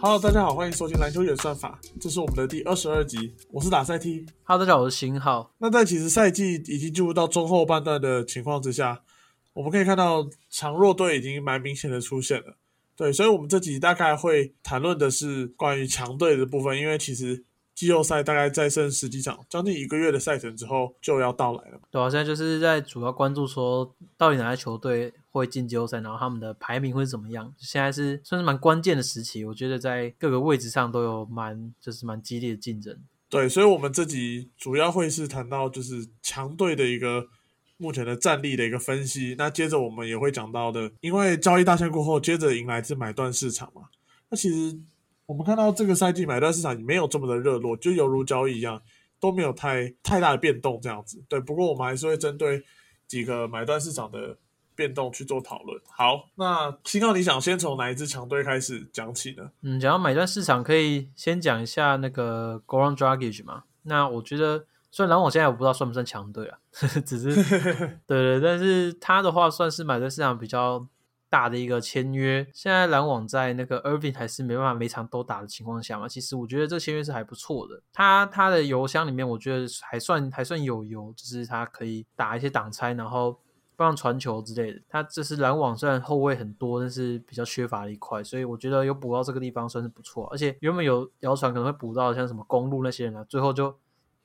Hello，大家好，欢迎收听篮球演算法，这是我们的第二十二集，我是打赛 T。Hello，大家好，我是新浩。那在其实赛季已经进入到中后半段的情况之下，我们可以看到强弱队已经蛮明显的出现了。对，所以我们这集大概会谈论的是关于强队的部分，因为其实季后赛大概再剩十几场，将近一个月的赛程之后就要到来了。对啊，现在就是在主要关注说，到底哪些球队会进季后赛，然后他们的排名会怎么样。现在是算是蛮关键的时期，我觉得在各个位置上都有蛮就是蛮激烈的竞争。对，所以我们这集主要会是谈到就是强队的一个目前的战力的一个分析。那接着我们也会讲到的，因为交易大限过后，接着迎来是买断市场嘛。那其实我们看到这个赛季买断市场没有这么的热络，就犹如交易一样，都没有太太大的变动这样子。对，不过我们还是会针对几个买断市场的变动去做讨论。好，那新奥，你想先从哪一支强队开始讲起呢？嗯，讲到买断市场，可以先讲一下那个 Goran Dragic 嘛。那我觉得，虽然篮网现在我不知道算不算强队啊，只是 对对，但是他的话算是买断市场比较大的一个签约。现在篮网在那个 Irving 还是没办法每场都打的情况下嘛，其实我觉得这签约是还不错的。他他的油箱里面，我觉得还算还算有油，就是他可以打一些挡拆，然后帮传球之类的。他这是篮网虽然后卫很多，但是比较缺乏的一块，所以我觉得有补到这个地方算是不错。而且原本有谣传可能会补到像什么公路那些人啊，最后就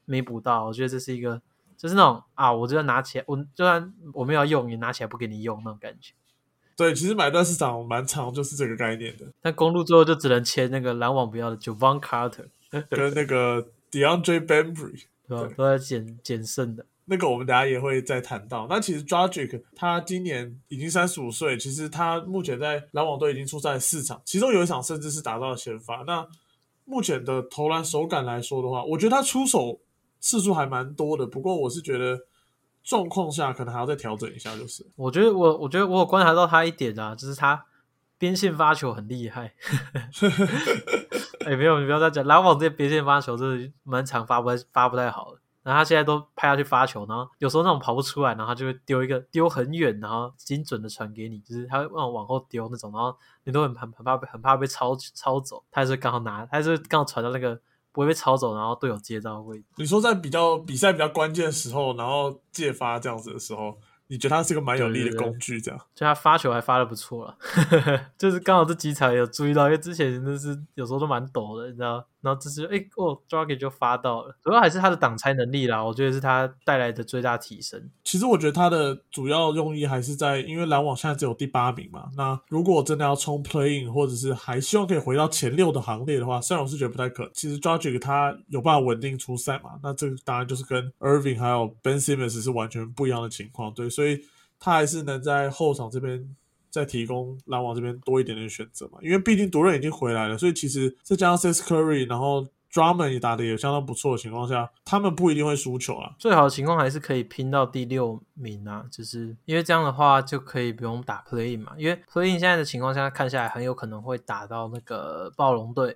没补到。我觉得这是一个就是那种啊，我就要拿起来，我就算我没有用，也拿起来不给你用那种感觉。对，其实买断市场蛮长，就是这个概念的。但公路最后就只能签那个篮网不要的 Javon Carter，跟那个 DeAndre Bembry，对吧？都在减减剩的。那个我们等下也会再谈到。那其实 Dragic 他今年已经三十五岁，其实他目前在篮网队已经出赛四场，其中有一场甚至是打到了先发。那目前的投篮手感来说的话，我觉得他出手次数还蛮多的。不过我是觉得状况下可能还要再调整一下，就是。我觉得我我觉得我有观察到他一点啊，就是他边线发球很厉害。哎，没有，你不要再讲篮网这些边线发球，真的蛮常发不太发不太好的。然后他现在都派他去发球，然后有时候那种跑不出来，然后他就会丢一个丢很远，然后精准的传给你，就是他会往往后丢那种，然后你都很很怕很怕被抄抄走，他还是刚好拿，他还是刚好传到那个不会被抄走，然后队友接到的位置。你说在比较比赛比较关键的时候，然后借发这样子的时候，你觉得他是个蛮有力的工具，这样？就他发球还发的不错了，就是刚好这几场有注意到，因为之前真的是有时候都蛮抖的，你知道。然后这是哎哦 d r a g o n 就发到了，主要还是他的挡拆能力啦，我觉得是他带来的最大提升。其实我觉得他的主要用意还是在，因为篮网现在只有第八名嘛，那如果真的要冲 Playing，或者是还希望可以回到前六的行列的话，虽然我是觉得不太可能。其实 d r a g 他有办法稳定出赛嘛，那这个当然就是跟 Irving 还有 Ben Simmons 是完全不一样的情况，对，所以他还是能在后场这边。再提供篮网这边多一点点选择嘛，因为毕竟独任已经回来了，所以其实再加上 s Curry，然后 Drummond 也打的也相当不错的情况下，他们不一定会输球啊。最好的情况还是可以拼到第六名啊，就是因为这样的话就可以不用打 Play 嘛，因为 Play 现在的情况下看下来很有可能会打到那个暴龙队。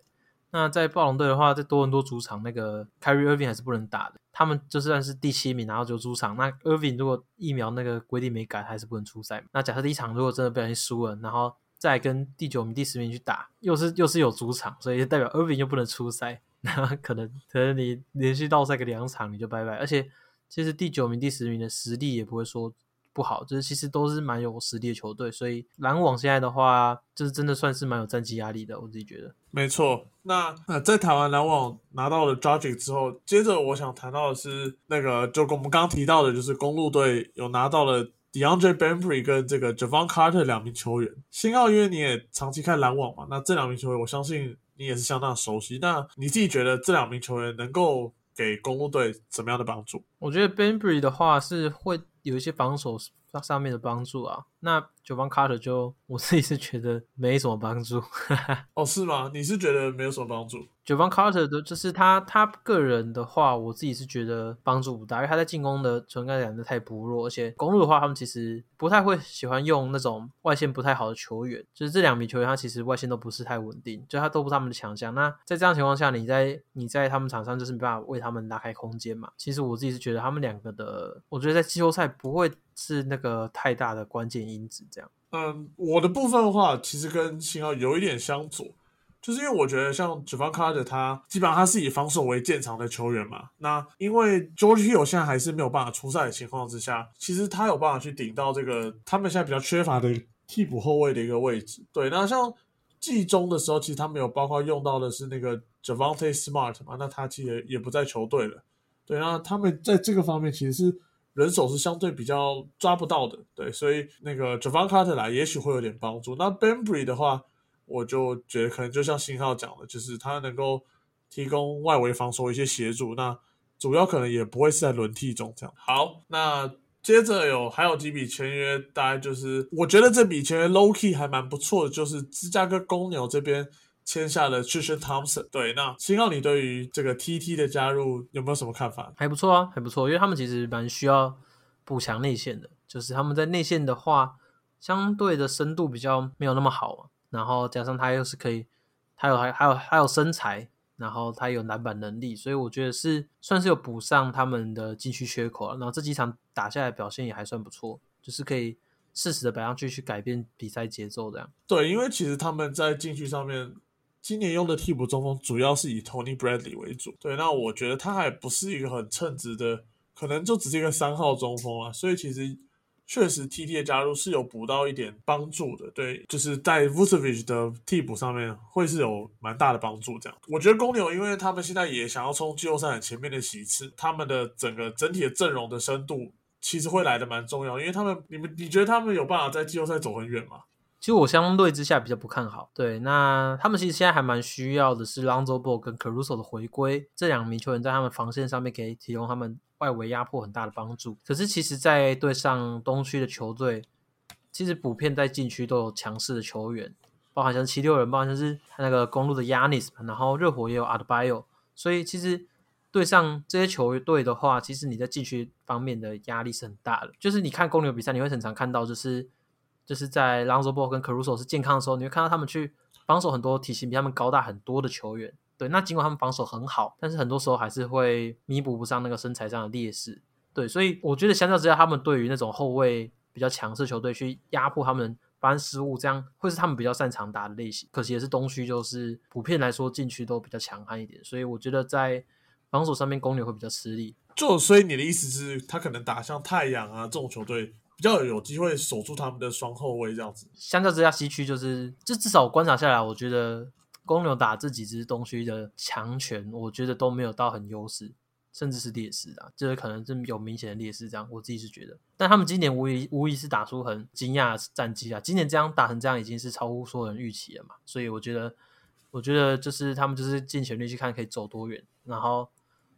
那在暴龙队的话，在多伦多主场那个 Kyrie Irving 还是不能打的。他们就算是第七名，然后就主场，那 Irving 如果疫苗那个规定没改，还是不能出赛。那假设第一场如果真的不小心输了，然后再跟第九名、第十名去打，又是又是有主场，所以代表 Irving 又不能出赛，那可能可能你连续倒赛个两场你就拜拜。而且其实第九名、第十名的实力也不会说。不好，就是其实都是蛮有实力的球队，所以篮网现在的话，就是真的算是蛮有战绩压力的。我自己觉得，没错。那那在台湾篮网拿到了 d r a g i c 之后，接着我想谈到的是那个，就跟我们刚刚提到的，就是公路队有拿到了 DeAndre Bembry 跟这个 Javon Carter 两名球员。新奥因为你也长期看篮网嘛，那这两名球员我相信你也是相当熟悉。那你自己觉得这两名球员能够给公路队怎么样的帮助？我觉得 Benbury 的话是会。有一些防守上面的帮助啊，那九方 Carter 就我自己是觉得没什么帮助。哦，是吗？你是觉得没有什么帮助？九方 Carter 的，就是他他个人的话，我自己是觉得帮助不大，因为他在进攻的存在感的太薄弱，而且公路的话，他们其实不太会喜欢用那种外线不太好的球员，就是这两名球员，他其实外线都不是太稳定，就他都不是他们的强项。那在这样情况下，你在你在他们场上就是没办法为他们拉开空间嘛。其实我自己是觉得他们两个的，我觉得在季后赛不会是那个太大的关键因子。这样，嗯，我的部分的话，其实跟信号有一点相左。就是因为我觉得像 Javon Carter 他基本上他是以防守为建长的球员嘛，那因为 George Hill 现在还是没有办法出赛的情况之下，其实他有办法去顶到这个他们现在比较缺乏的替补后卫的一个位置。对，那像季中的时候，其实他们有包括用到的是那个 Javante Smart 嘛，那他其实也不在球队了。对，那他们在这个方面其实是人手是相对比较抓不到的。对，所以那个 Javon Carter 来也许会有点帮助。那 Benbury 的话。我就觉得可能就像新浩讲的，就是他能够提供外围防守一些协助，那主要可能也不会是在轮替中这样。好，那接着有还有几笔签约，大概就是我觉得这笔签约 low key 还蛮不错的，就是芝加哥公牛这边签下了 Tristan Thompson。对，那新浩你对于这个 TT 的加入有没有什么看法？还不错啊，还不错，因为他们其实蛮需要补强内线的，就是他们在内线的话，相对的深度比较没有那么好。然后加上他又是可以，他有还还有还有身材，然后他有篮板能力，所以我觉得是算是有补上他们的禁区缺口了。然后这几场打下来表现也还算不错，就是可以适时的摆上去去改变比赛节奏这样。对，因为其实他们在禁区上面今年用的替补中锋主要是以 Tony Bradley 为主。对，那我觉得他还不是一个很称职的，可能就只是一个三号中锋啊，所以其实。确实，T T 的加入是有补到一点帮助的，对，就是在 Vucevic 的替补上面会是有蛮大的帮助。这样，我觉得公牛因为他们现在也想要冲季后赛前面的席次，他们的整个整体的阵容的深度其实会来的蛮重要，因为他们，你们你觉得他们有办法在季后赛走很远吗？其实我相对之下比较不看好。对，那他们其实现在还蛮需要的是 Lonzo Ball 跟 Caruso 的回归，这两名球员在他们防线上面可以提供他们。外围压迫很大的帮助，可是其实，在对上东区的球队，其实普遍在禁区都有强势的球员，包含像七六人，包含像是那个公路的 Yanis，然后热火也有 Adbio，所以其实对上这些球队的话，其实你在禁区方面的压力是很大的。就是你看公牛比赛，你会很常看到，就是就是在 Lonzo Ball 跟 Caruso 是健康的时候，你会看到他们去防守很多体型比他们高大很多的球员。对，那尽管他们防守很好，但是很多时候还是会弥补不上那个身材上的劣势。对，所以我觉得相较之下，他们对于那种后卫比较强势球队去压迫他们发生失误，这样会是他们比较擅长打的类型。可惜也是东区就是普遍来说禁区都比较强悍一点，所以我觉得在防守上面公牛会比较吃力。就所以你的意思是，他可能打像太阳啊这种球队比较有机会守住他们的双后卫这样子。相较之下，西区就是，就至少我观察下来，我觉得。公牛打这几支东区的强权，我觉得都没有到很优势，甚至是劣势啊，就是可能是有明显的劣势。这样，我自己是觉得，但他们今年无疑无疑是打出很惊讶的战绩啊！今年这样打成这样，已经是超乎所有人预期了嘛。所以我觉得，我觉得就是他们就是尽全力去看可以走多远，然后，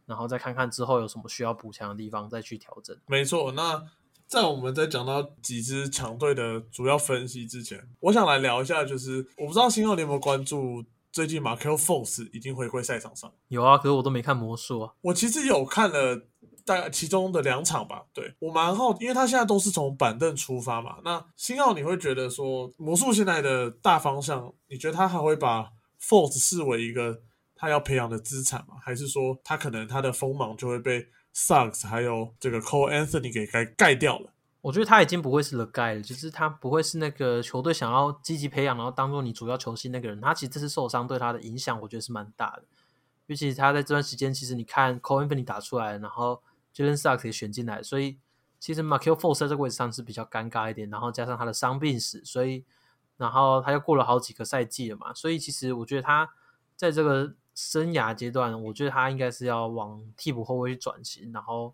然后再看看之后有什么需要补强的地方，再去调整。没错，那在我们在讲到几支强队的主要分析之前，我想来聊一下，就是我不知道新奥你有没有关注。最近马克 f o s 已经回归赛场上，有啊，可是我都没看魔术啊。我其实有看了大概其中的两场吧，对我蛮好，因为他现在都是从板凳出发嘛。那新奥你会觉得说魔术现在的大方向，你觉得他还会把 Force 视为一个他要培养的资产吗？还是说他可能他的锋芒就会被 Suggs 还有这个 Cole Anthony 给盖盖掉了？我觉得他已经不会是 The Guy 了，就是他不会是那个球队想要积极培养，然后当做你主要球星那个人。他其实这次受伤对他的影响，我觉得是蛮大的。尤其他在这段时间，其实你看 Cole Anthony 打出来，然后 Jalen Suggs 也选进来，所以其实 Markel f o r c e 在这个位置上是比较尴尬一点。然后加上他的伤病史，所以然后他又过了好几个赛季了嘛，所以其实我觉得他在这个生涯阶段，我觉得他应该是要往替补后卫去转型，然后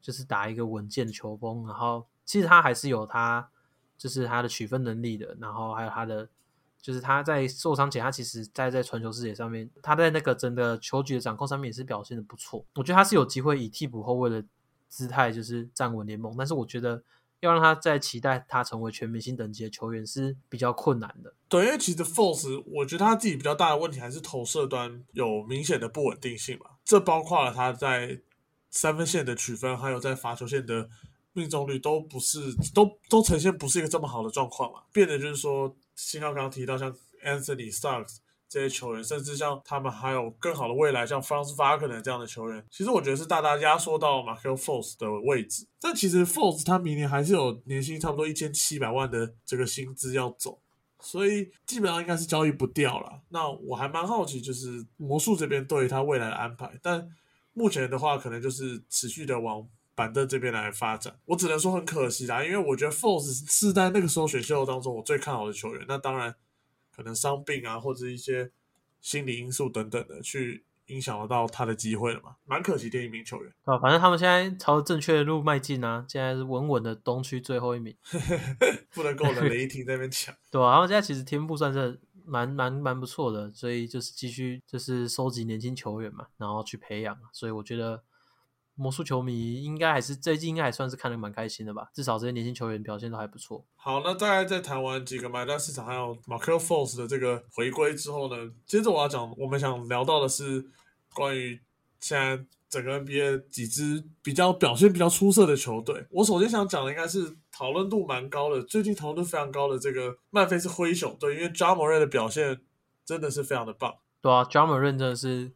就是打一个稳健的球风，然后。其实他还是有他，就是他的取分能力的，然后还有他的，就是他在受伤前，他其实在在传球视野上面，他在那个整个球局的掌控上面也是表现的不错。我觉得他是有机会以替补后卫的姿态就是站稳联盟，但是我觉得要让他再期待他成为全明星等级的球员是比较困难的。对，因为其实 Force 我觉得他自己比较大的问题还是投射端有明显的不稳定性嘛，这包括了他在三分线的取分，还有在罚球线的。命中率都不是，都都呈现不是一个这么好的状况嘛？变得就是说，新浩刚刚提到像 Anthony Starks 这些球员，甚至像他们还有更好的未来，像 Franz Wagner 这样的球员，其实我觉得是大大压缩到 Michael Force 的位置。但其实 Force 他明年还是有年薪差不多一千七百万的这个薪资要走，所以基本上应该是交易不掉了。那我还蛮好奇，就是魔术这边对于他未来的安排，但目前的话，可能就是持续的往板凳这边来发展。我只能说很可惜啦，因为我觉得 Force 是在那个时候选秀当中我最看好的球员。那当然，可能伤病啊，或者一些心理因素等等的去。影响得到他的机会了嘛？蛮可惜的一名球员啊。反正他们现在朝正确的路迈进啊，现在是稳稳的东区最后一名，不能够的雷霆在那边抢。对啊，然后现在其实天赋算是蛮蛮蛮不错的，所以就是继续就是收集年轻球员嘛，然后去培养。所以我觉得。魔术球迷应该还是最近应该还算是看得蛮开心的吧，至少这些年轻球员表现都还不错。好，那大概在谈完几个买断市场还有 Markel Force 的这个回归之后呢，接着我要讲，我们想聊到的是关于现在整个 NBA 几支比较表现比较出色的球队。我首先想讲的应该是讨论度蛮高的，最近讨论度非常高的这个曼菲斯灰熊队，因为 j a m a r 的表现真的是非常的棒。对啊 j a m a r 真的是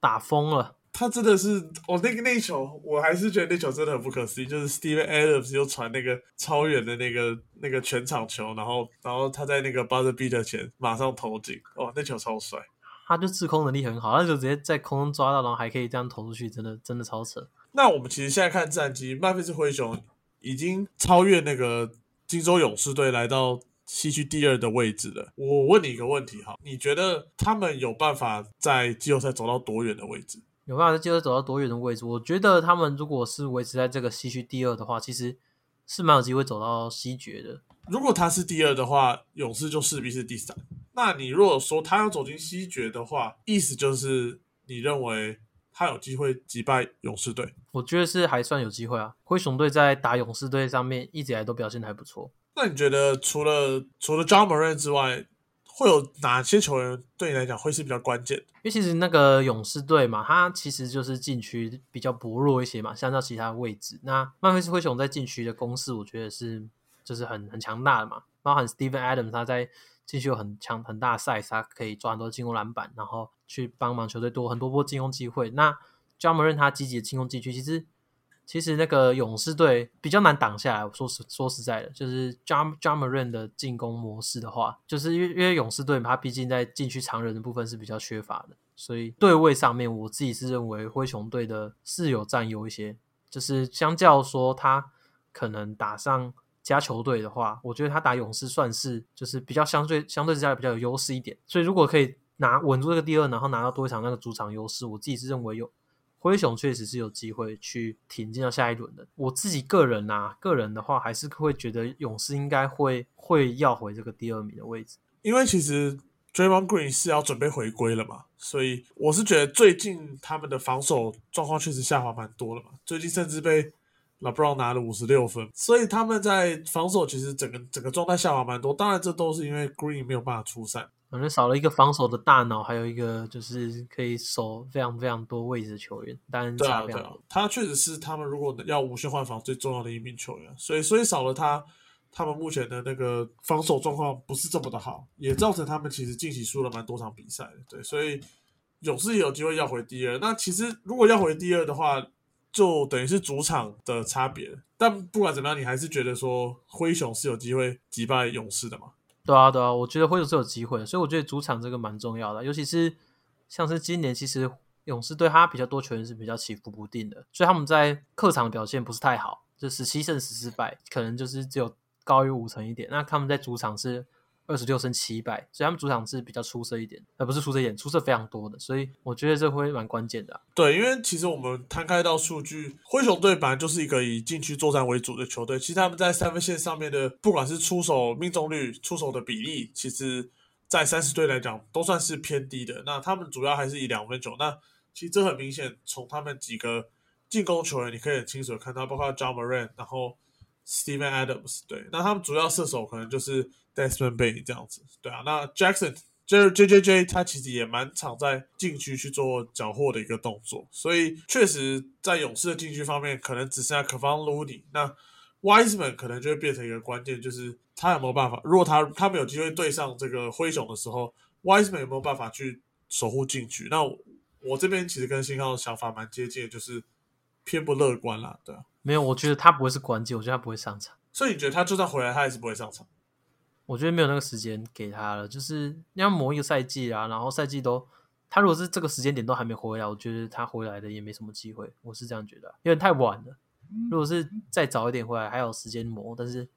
打疯了。他真的是，我那个那球，我还是觉得那球真的很不可思议。就是 Steven Adams 又传那个超远的那个那个全场球，然后然后他在那个 buzzer beater 前马上投进，哇，那球超帅。他就制空能力很好，他就直接在空中抓到，然后还可以这样投出去，真的真的超扯。那我们其实现在看战绩，曼菲斯灰熊已经超越那个金州勇士队，来到西区第二的位置了。我问你一个问题哈，你觉得他们有办法在季后赛走到多远的位置？有办法在季后赛走到多远的位置？我觉得他们如果是维持在这个西区第二的话，其实是蛮有机会走到西决的。如果他是第二的话，勇士就势必是第三。那你如果说他要走进西决的话，意思就是你认为他有机会击败勇士队？我觉得是还算有机会啊。灰熊队在打勇士队上面一直以来都表现的还不错。那你觉得除了除了 John Moran 之外？会有哪些球员对你来讲会是比较关键？因为其实那个勇士队嘛，他其实就是禁区比较薄弱一些嘛，相较其他位置。那曼菲斯灰熊在禁区的攻势，我觉得是就是很很强大的嘛。包含 Steven Adams 他在禁区有很强很大的 size，他可以抓很多进攻篮板，然后去帮忙球队多很多波进攻机会。那 j a m a r e n 他积极的进攻禁区，其实。其实那个勇士队比较难挡下来。我说实说实在的，就是 Jam Jamarin 的进攻模式的话，就是因为因为勇士队，他毕竟在禁区常人的部分是比较缺乏的，所以对位上面，我自己是认为灰熊队的是有占优一些。就是相较说他可能打上加球队的话，我觉得他打勇士算是就是比较相对相对之下比较有优势一点。所以如果可以拿稳住这个第二，然后拿到多一场那个主场优势，我自己是认为有。灰熊确实是有机会去挺进到下一轮的。我自己个人呐，个人的话还是会觉得勇士应该会会要回这个第二名的位置。因为其实 Draymond Green 是要准备回归了嘛，所以我是觉得最近他们的防守状况确实下滑蛮多了嘛。最近甚至被 LeBron 拿了五十六分，所以他们在防守其实整个整个状态下滑蛮多。当然，这都是因为 Green 没有办法出赛。反正少了一个防守的大脑，还有一个就是可以守非常非常多位置的球员。当然对啊，对啊，他确实是他们如果要无限换防最重要的一名球员。所以，所以少了他，他们目前的那个防守状况不是这么的好，也造成他们其实近期输了蛮多场比赛的。对，所以勇士也有机会要回第二。那其实如果要回第二的话，就等于是主场的差别。但不管怎么样，你还是觉得说灰熊是有机会击败勇士的嘛？对啊，对啊，我觉得会有是有机会，所以我觉得主场这个蛮重要的，尤其是像是今年，其实勇士对他比较多球员是比较起伏不定的，所以他们在客场表现不是太好，就十七胜十四败，可能就是只有高于五成一点。那他们在主场是。二十六胜七败，所以他们主场是比较出色一点，而不是出色一点，出色非常多的，所以我觉得这会蛮关键的。对，因为其实我们摊开到数据，灰熊队本来就是一个以禁区作战为主的球队，其实他们在三分线上面的，不管是出手命中率、出手的比例，其实在三十队来讲都算是偏低的。那他们主要还是以两分球，那其实这很明显，从他们几个进攻球员，你可以很清楚的看到，包括 John Moran，然后 Steven Adams，对，那他们主要射手可能就是。Desmond Bay 这样子，对啊，那 Jackson 就是 J J J，他其实也蛮常在禁区去做缴获的一个动作，所以确实在勇士的禁区方面，可能只剩下 Kevon Looney，那 Wiseman 可能就会变成一个关键，就是他有没有办法，如果他他们有机会对上这个灰熊的时候，Wiseman 有没有办法去守护禁区？那我这边其实跟信号的想法蛮接近，就是偏不乐观啦，对啊，没有，我觉得他不会是关键，我觉得他不会上场，所以你觉得他就算回来，他还是不会上场？我觉得没有那个时间给他了，就是要磨一个赛季啊，然后赛季都他如果是这个时间点都还没回来，我觉得他回来的也没什么机会，我是这样觉得，因为太晚了。如果是再早一点回来，还有时间磨，但是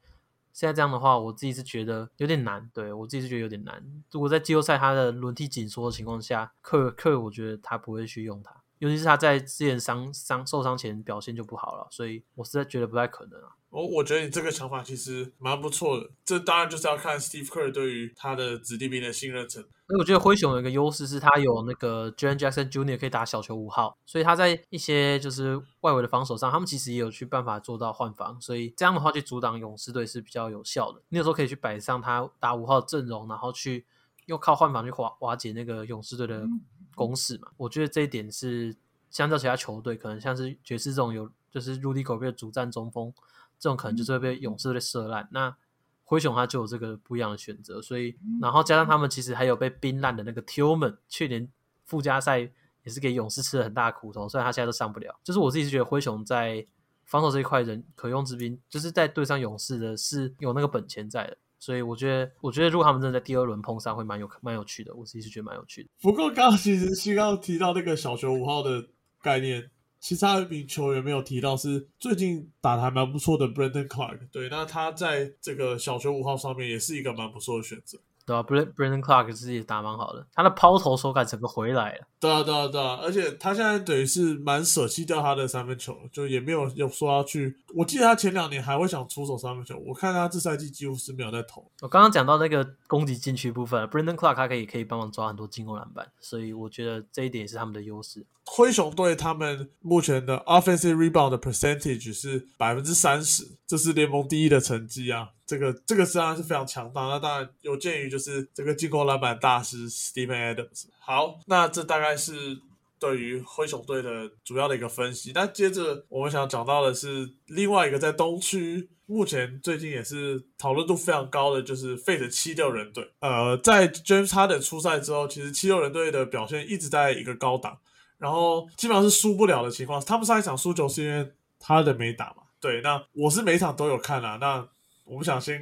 现在这样的话，我自己是觉得有点难，对我自己是觉得有点难。如果在季后赛他的轮替紧缩的情况下，克克我觉得他不会去用他。尤其是他在之前伤伤受伤前表现就不好了，所以我实在觉得不太可能啊。我我觉得你这个想法其实蛮不错的，这当然就是要看 Steve Kerr 对于他的子弟兵的信任程度。那我觉得灰熊有一个优势是，他有那个 Jaren Jackson Jr. 可以打小球五号，所以他在一些就是外围的防守上，他们其实也有去办法做到换防，所以这样的话去阻挡勇士队是比较有效的。你有时候可以去摆上他打五号阵容，然后去又靠换防去瓦瓦解那个勇士队的攻势嘛。我觉得这一点是。相较其他球队，可能像是爵士这种有就是 Rudy Gobert 主战中锋，这种可能就是会被勇士队射烂。那灰熊他就有这个不一样的选择，所以然后加上他们其实还有被冰烂的那个 Tillman，去年附加赛也是给勇士吃了很大的苦头，虽然他现在都上不了。就是我自己是觉得灰熊在防守这一块人可用之兵，就是在对上勇士的是有那个本钱在的。所以我觉得，我觉得如果他们真的在第二轮碰上，会蛮有蛮有趣的。我自己是觉得蛮有趣的。不过刚刚其实需要提到那个小球五号的。概念，其他一名球员没有提到，是最近打的还蛮不错的 Brandon Clark。对，那他在这个小球五号上面也是一个蛮不错的选择。对啊，Brandon Clark 自己打蛮好的，他的抛投手感整个回来了。对啊，对啊，对啊，而且他现在等于是蛮舍弃掉他的三分球，就也没有有说要去。我记得他前两年还会想出手三分球，我看他这赛季几乎是没有在投。我刚刚讲到那个攻击禁区部分，Brandon Clark 他可以可以帮忙抓很多进攻篮板，所以我觉得这一点也是他们的优势。灰熊队他们目前的 offensive rebound 的 percentage 是百分之三十，这是联盟第一的成绩啊。这个这个当然是非常强大，那当然有鉴于就是这个进攻篮板大师 Stephen Adams。好，那这大概是对于灰熊队的主要的一个分析。那接着我们想讲到的是另外一个在东区目前最近也是讨论度非常高的，就是费的七六人队。呃，在 James 哈登出赛之后，其实七六人队的表现一直在一个高档，然后基本上是输不了的情况。他们上一场输球是因为哈登没打嘛？对，那我是每场都有看啊。那我们想先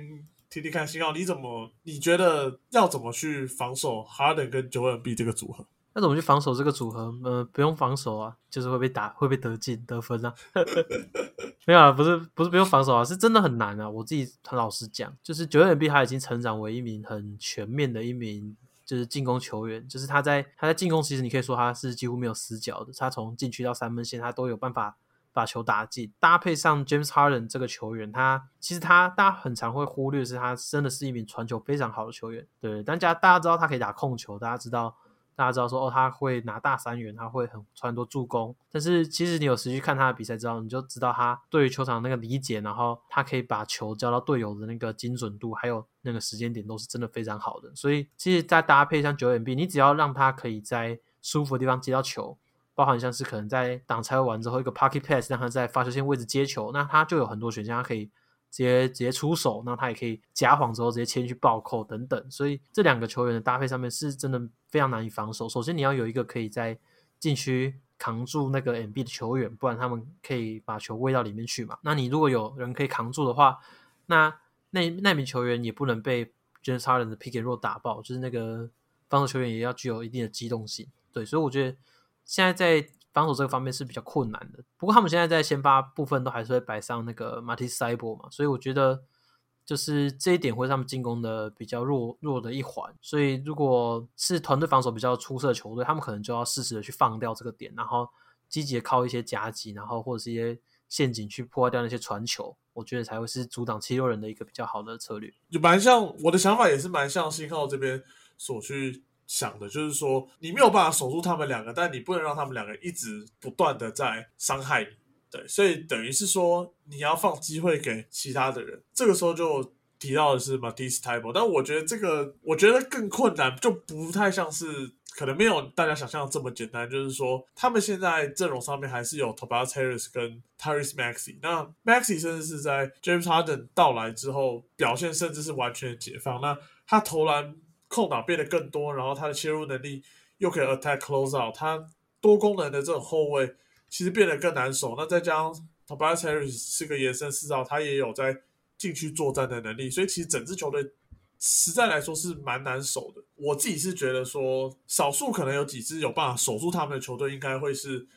听听看，信号你怎么？你觉得要怎么去防守 Harden 跟九 N B 这个组合？那怎么去防守这个组合？呃，不用防守啊，就是会被打，会被得进得分啊。没有啊，不是不是不用防守啊，是真的很难啊。我自己很老实讲，就是九 N B 他已经成长为一名很全面的一名就是进攻球员，就是他在他在进攻，其实你可以说他是几乎没有死角的，他从禁区到三分线，他都有办法。把球打进，搭配上 James Harden 这个球员，他其实他大家很常会忽略，是他真的是一名传球非常好的球员。对，大家大家知道他可以打控球，大家知道大家知道说哦，他会拿大三元，他会很传多助攻。但是其实你有实际看他的比赛之后，你就知道他对于球场那个理解，然后他可以把球交到队友的那个精准度，还有那个时间点都是真的非常好的。所以其实再搭配上九点 B，你只要让他可以在舒服的地方接到球。包含像是可能在挡拆完之后一个 pocket pass，让他在发球线位置接球，那他就有很多选项，他可以直接直接出手，那他也可以夹晃之后直接切去暴扣等等。所以这两个球员的搭配上面是真的非常难以防守。首先你要有一个可以在禁区扛住那个 MB 的球员，不然他们可以把球喂到里面去嘛。那你如果有人可以扛住的话，那那那名球员也不能被 James Harden 的 pick and roll 打爆，就是那个防守球员也要具有一定的机动性。对，所以我觉得。现在在防守这个方面是比较困难的，不过他们现在在先发部分都还是会摆上那个马蒂斯塞博嘛，所以我觉得就是这一点会是他们进攻的比较弱弱的一环。所以如果是团队防守比较出色的球队，他们可能就要适时的去放掉这个点，然后积极的靠一些夹击，然后或者是一些陷阱去破坏掉那些传球，我觉得才会是阻挡七六人的一个比较好的策略。就蛮像我的想法，也是蛮像信号这边所去。想的就是说，你没有办法守住他们两个，但你不能让他们两个一直不断的在伤害你，对，所以等于是说你要放机会给其他的人。这个时候就提到的是 Matisse t a b l e 但我觉得这个我觉得更困难，就不太像是可能没有大家想象这么简单。就是说，他们现在阵容上面还是有 Tobias Harris 跟 t y r i s Maxi 那 Maxi 甚至是在 James Harden 到来之后表现甚至是完全解放，那他投篮。空档变得更多，然后他的切入能力又可以 attack close out，他多功能的这种后卫其实变得更难守。那再加上 Tobias Harris 是个延伸四号，他也有在禁区作战的能力，所以其实整支球队实在来说是蛮难守的。我自己是觉得说，少数可能有几支有办法守住他们的球队，应该会是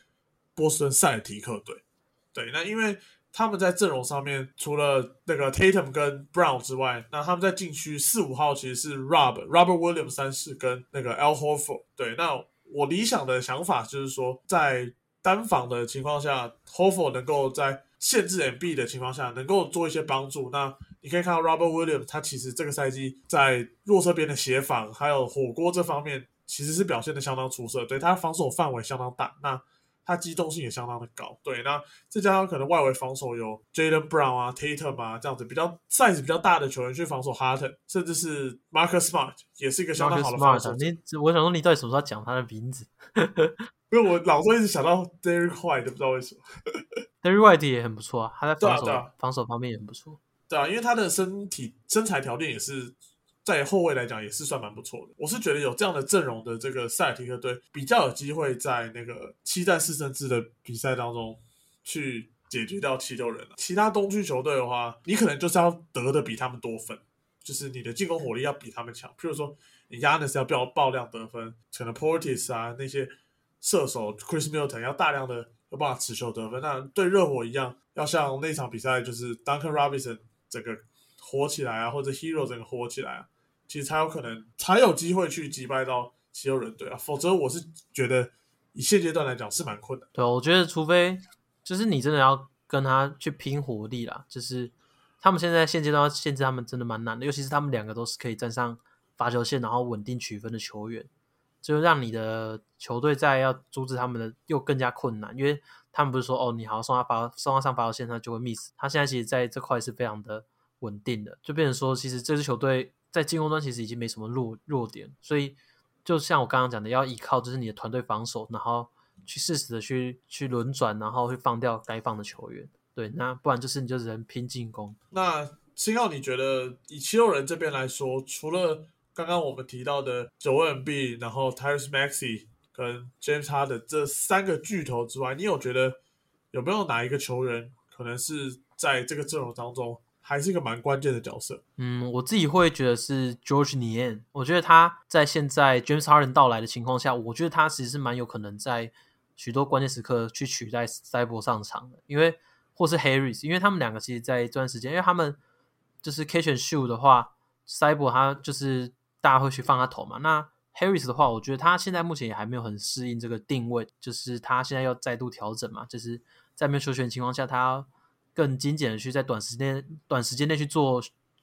波士顿塞尔提克队。对，那因为他们在阵容上面，除了那个 Tatum 跟 Brown 之外，那他们在禁区四五号其实是 Rob Robert Williams 三世跟那个 Al Horford。对，那我理想的想法就是说，在单防的情况下，Horford 能够在限制 MB 的情况下，能够做一些帮助。那你可以看到 Robert Williams，他其实这个赛季在弱侧边的协防还有火锅这方面，其实是表现的相当出色。对他防守范围相当大，那他机动性也相当的高。对，那再加上可能外围防守有 Jalen Brown 啊、Tatum 啊这样子比较 size 比较大的球员去防守 Harden，甚至是 Marcus Smart 也是一个相当好的防守。你我想说，你到底什么时候讲他的名字？因为我脑中一直想到 Derek White，不知道为什么。Derek White 也很不错啊，他在防守防守方面也很不错。对啊，因为他的身体身材条件也是在后卫来讲也是算蛮不错的。我是觉得有这样的阵容的这个塞尔提克队比较有机会在那个七战四胜制的比赛当中去解决掉七六人了。其他东区球队的话，你可能就是要得的比他们多分，就是你的进攻火力要比他们强。譬如说，你压的是要爆爆量得分，可能 Portis 啊那些。射手 Chris Middleton 要大量的有办法持球得分，那对热火一样，要像那场比赛就是 Duncan Robinson 整个火起来啊，或者 Hero 整个火起来啊，其实才有可能才有机会去击败到七六人队啊，否则我是觉得以现阶段来讲是蛮困难。对，我觉得除非就是你真的要跟他去拼火力啦，就是他们现在现阶段限制他们真的蛮难的，尤其是他们两个都是可以站上罚球线然后稳定取分的球员。就让你的球队在要阻止他们的又更加困难，因为他们不是说哦，你好送他罚送他上罚球线，他就会 miss。他现在其实在这块是非常的稳定的，就变成说，其实这支球队在进攻端其实已经没什么弱弱点，所以就像我刚刚讲的，要依靠就是你的团队防守，然后去适时的去去轮转，然后去放掉该放的球员。对，那不然就是你就只能拼进攻。那星耀，你觉得以七六人这边来说，除了刚刚我们提到的九 N B，然后 Tyrese Maxey 跟 James Harden 这三个巨头之外，你有觉得有没有哪一个球员可能是在这个阵容当中还是一个蛮关键的角色？嗯，我自己会觉得是 George Nian，。我觉得他在现在 James Harden 到来的情况下，我觉得他其实是蛮有可能在许多关键时刻去取代塞博上场的，因为或是 Harris，因为他们两个其实在一段时间，因为他们就是 Catch and Shoot 的话，塞博他就是。大家会去放他投嘛？那 Harris 的话，我觉得他现在目前也还没有很适应这个定位，就是他现在要再度调整嘛，就是在没有球权情况下，他更精简的去在短时间短时间内去做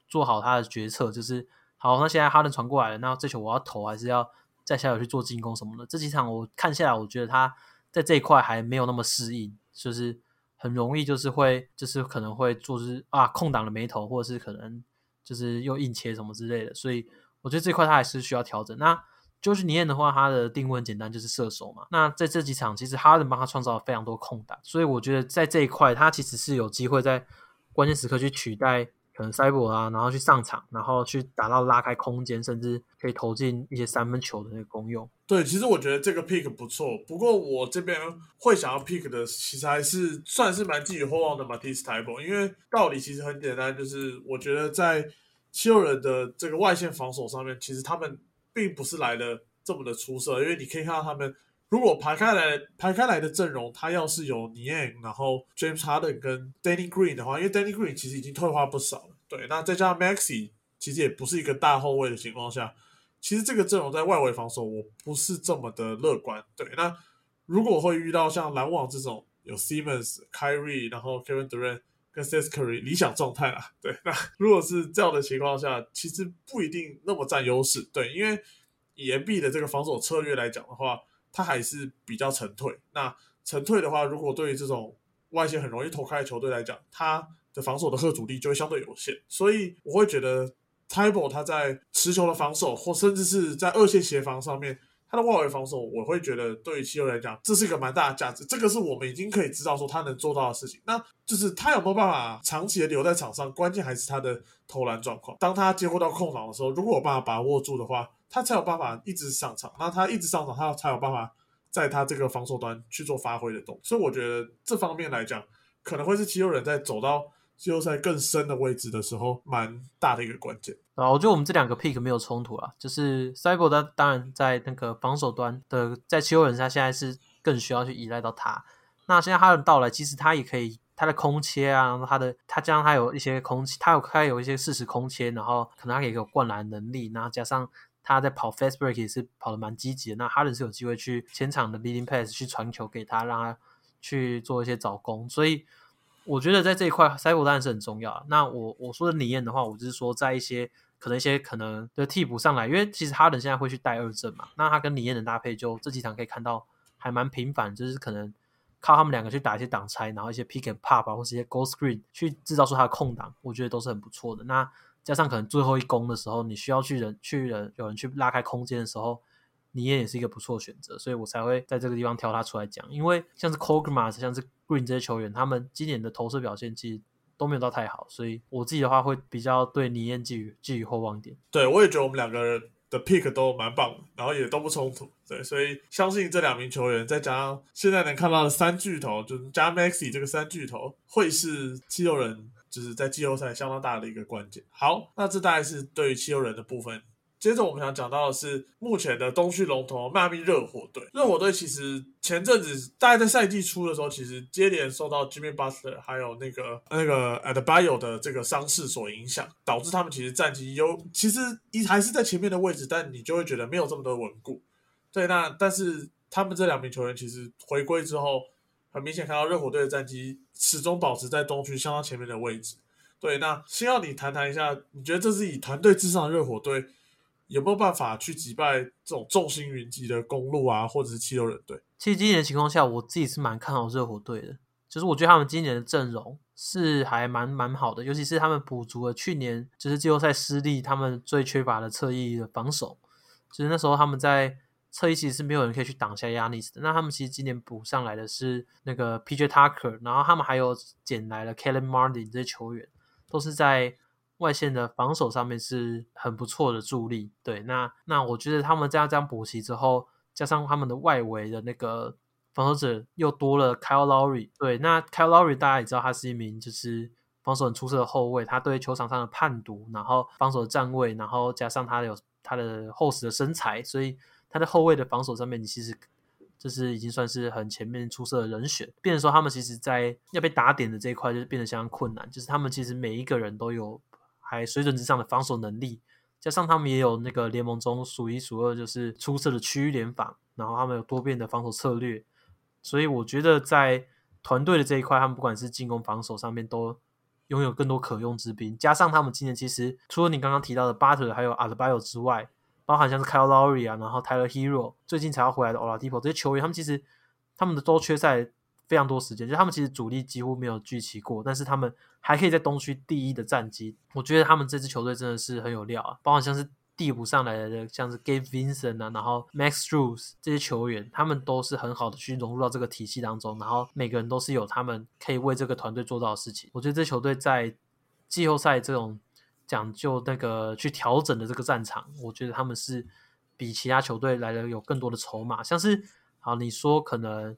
做好他的决策，就是好，那现在哈登传过来了，那这球我要投还是要再下手去做进攻什么的？这几场我看下来，我觉得他在这一块还没有那么适应，就是很容易就是会就是可能会做就是啊空档的没投，或者是可能就是又硬切什么之类的，所以。我觉得这块他还是需要调整。那就是尼彦的话，他的定位很简单，就是射手嘛。那在这几场，其实哈登帮他创造了非常多空档，所以我觉得在这一块，他其实是有机会在关键时刻去取代可能塞博啊，然后去上场，然后去达到拉开空间，甚至可以投进一些三分球的那个功用。对，其实我觉得这个 pick 不错。不过我这边会想要 pick 的，其实还是算是蛮寄予厚望的马蒂斯泰博，因为道理其实很简单，就是我觉得在。七六人的这个外线防守上面，其实他们并不是来的这么的出色，因为你可以看到他们如果排开来排开来的阵容，他要是有尼恩然后 James Harden 跟 Danny Green 的话，因为 Danny Green 其实已经退化不少了，对，那再加上 Maxi 其实也不是一个大后卫的情况下，其实这个阵容在外围防守我不是这么的乐观，对，那如果会遇到像篮网这种有 Simmons、Kyrie，然后 Kevin Durant。SS Curry 理想状态啦，对。那如果是这样的情况下，其实不一定那么占优势，对。因为以 M B 的这个防守策略来讲的话，它还是比较沉退。那沉退的话，如果对于这种外线很容易投开的球队来讲，它的防守的贺阻力就会相对有限。所以我会觉得 t y b l e 他在持球的防守，或甚至是在二线协防上面。他的外围防守，我会觉得对于七六来讲，这是一个蛮大的价值。这个是我们已经可以知道说他能做到的事情。那就是他有没有办法长期的留在场上，关键还是他的投篮状况。当他接获到空档的时候，如果有办法把握住的话，他才有办法一直上场。那他一直上场，他才有办法在他这个防守端去做发挥的动作。所以我觉得这方面来讲，可能会是七六人在走到季后赛更深的位置的时候，蛮大的一个关键。啊，我觉得我们这两个 pick 没有冲突啊，就是 Cyber 他当然在那个防守端的，在七六人他现在是更需要去依赖到他。那现在他的到来，其实他也可以他的空切啊，他的他加上他有一些空切，他有他有一些适时空切，然后可能他可以有灌篮能力，然后加上他在跑 fast break 也是跑的蛮积极的。那哈伦是有机会去前场的 leading pass 去传球给他，让他去做一些找攻。所以我觉得在这一块塞伯当然是很重要。那我我说的理念的话，我就是说在一些可能一些可能的替补上来，因为其实哈登现在会去带二阵嘛，那他跟李彦的搭配就这几场可以看到还蛮频繁，就是可能。靠他们两个去打一些挡拆，然后一些 pick and pop 啊，或是一些 go screen 去制造出他的空档，我觉得都是很不错的。那加上可能最后一攻的时候，你需要去人去人有人去拉开空间的时候，你也也是一个不错的选择，所以我才会在这个地方挑他出来讲。因为像是 c o g m a s 像是 Green 这些球员，他们今年的投射表现其实都没有到太好，所以我自己的话会比较对倪彦寄予寄予厚望点。对，我也觉得我们两个人。的 pick 都蛮棒，然后也都不冲突，对，所以相信这两名球员，再加上现在能看到的三巨头，就是加 Maxi 这个三巨头，会是七六人就是在季后赛相当大的一个关键。好，那这大概是对于七六人的部分。接着我们想讲到的是目前的东区龙头迈阿密热火队。热火队其实前阵子大概在赛季初的时候，其实接连受到 Jimmy Butler 还有那个那个 Adbio 的这个伤势所影响，导致他们其实战绩有其实一还是在前面的位置，但你就会觉得没有这么多稳固。对，那但是他们这两名球员其实回归之后，很明显看到热火队的战绩始终保持在东区相当前面的位置。对，那先要你谈谈一下，你觉得这是以团队至上的热火队？有没有办法去击败这种众星云集的公路啊，或者是七六人队？其实今年的情况下，我自己是蛮看好热火队的。就是我觉得他们今年的阵容是还蛮蛮好的，尤其是他们补足了去年就是季后赛失利，他们最缺乏的侧翼的防守。就是那时候他们在侧翼其实是没有人可以去挡下亚尼斯的。那他们其实今年补上来的是那个 P.J. Tucker，然后他们还有捡来了 Kellen Martin 这些球员，都是在。外线的防守上面是很不错的助力，对，那那我觉得他们这样这样补齐之后，加上他们的外围的那个防守者又多了 Kyle Lowry，对，那 Kyle Lowry 大家也知道他是一名就是防守很出色的后卫，他对球场上的判读，然后防守的站位，然后加上他有他的厚实的身材，所以他的后卫的防守上面，你其实就是已经算是很前面出色的人选。变成说他们其实在要被打点的这一块，就是变得相当困难，就是他们其实每一个人都有。还水准之上的防守能力，加上他们也有那个联盟中数一数二就是出色的区域联防，然后他们有多变的防守策略，所以我觉得在团队的这一块，他们不管是进攻、防守上面都拥有更多可用之兵。加上他们今年其实除了你刚刚提到的巴特还有 a l b i o 之外，包含像是 Kyle Lowry 啊，然后 Tyler Hero 最近才要回来的 Oladipo 这些球员，他们其实他们的都缺赛。非常多时间，就他们其实主力几乎没有聚齐过，但是他们还可以在东区第一的战绩。我觉得他们这支球队真的是很有料啊，包括像是递补上来的，像是 Gabe Vincent 啊，然后 Max Strus 这些球员，他们都是很好的去融入到这个体系当中，然后每个人都是有他们可以为这个团队做到的事情。我觉得这球队在季后赛这种讲究那个去调整的这个战场，我觉得他们是比其他球队来的有更多的筹码。像是好，你说可能。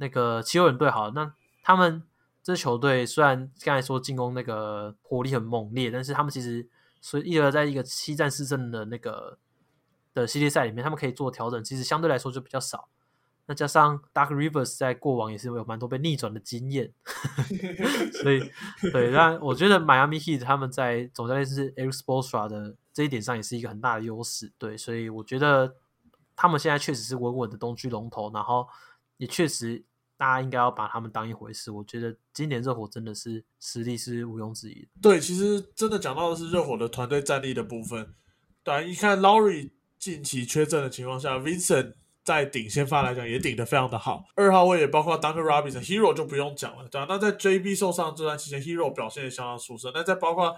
那个七六人队好，那他们这支球队虽然刚才说进攻那个火力很猛烈，但是他们其实所以一直在一个七战四胜的那个的系列赛里面，他们可以做调整，其实相对来说就比较少。那加上 Dark Rivers 在过往也是有蛮多被逆转的经验，所以对，那我觉得 Miami Heat 他们在总教练是 Eric Spoelstra 的这一点上也是一个很大的优势。对，所以我觉得他们现在确实是稳稳的东区龙头，然后也确实。大家应该要把他们当一回事。我觉得今年热火真的是实力是毋庸置疑的。对，其实真的讲到的是热火的团队战力的部分。对，你看 Laurie 近期缺阵的情况下，Vincent 在顶先发来讲也顶得非常的好。二号位也包括 Duncan Robinson、Hero 就不用讲了，对吧？那在 JB 受伤这段期间，Hero 表现也相当出色。那再包括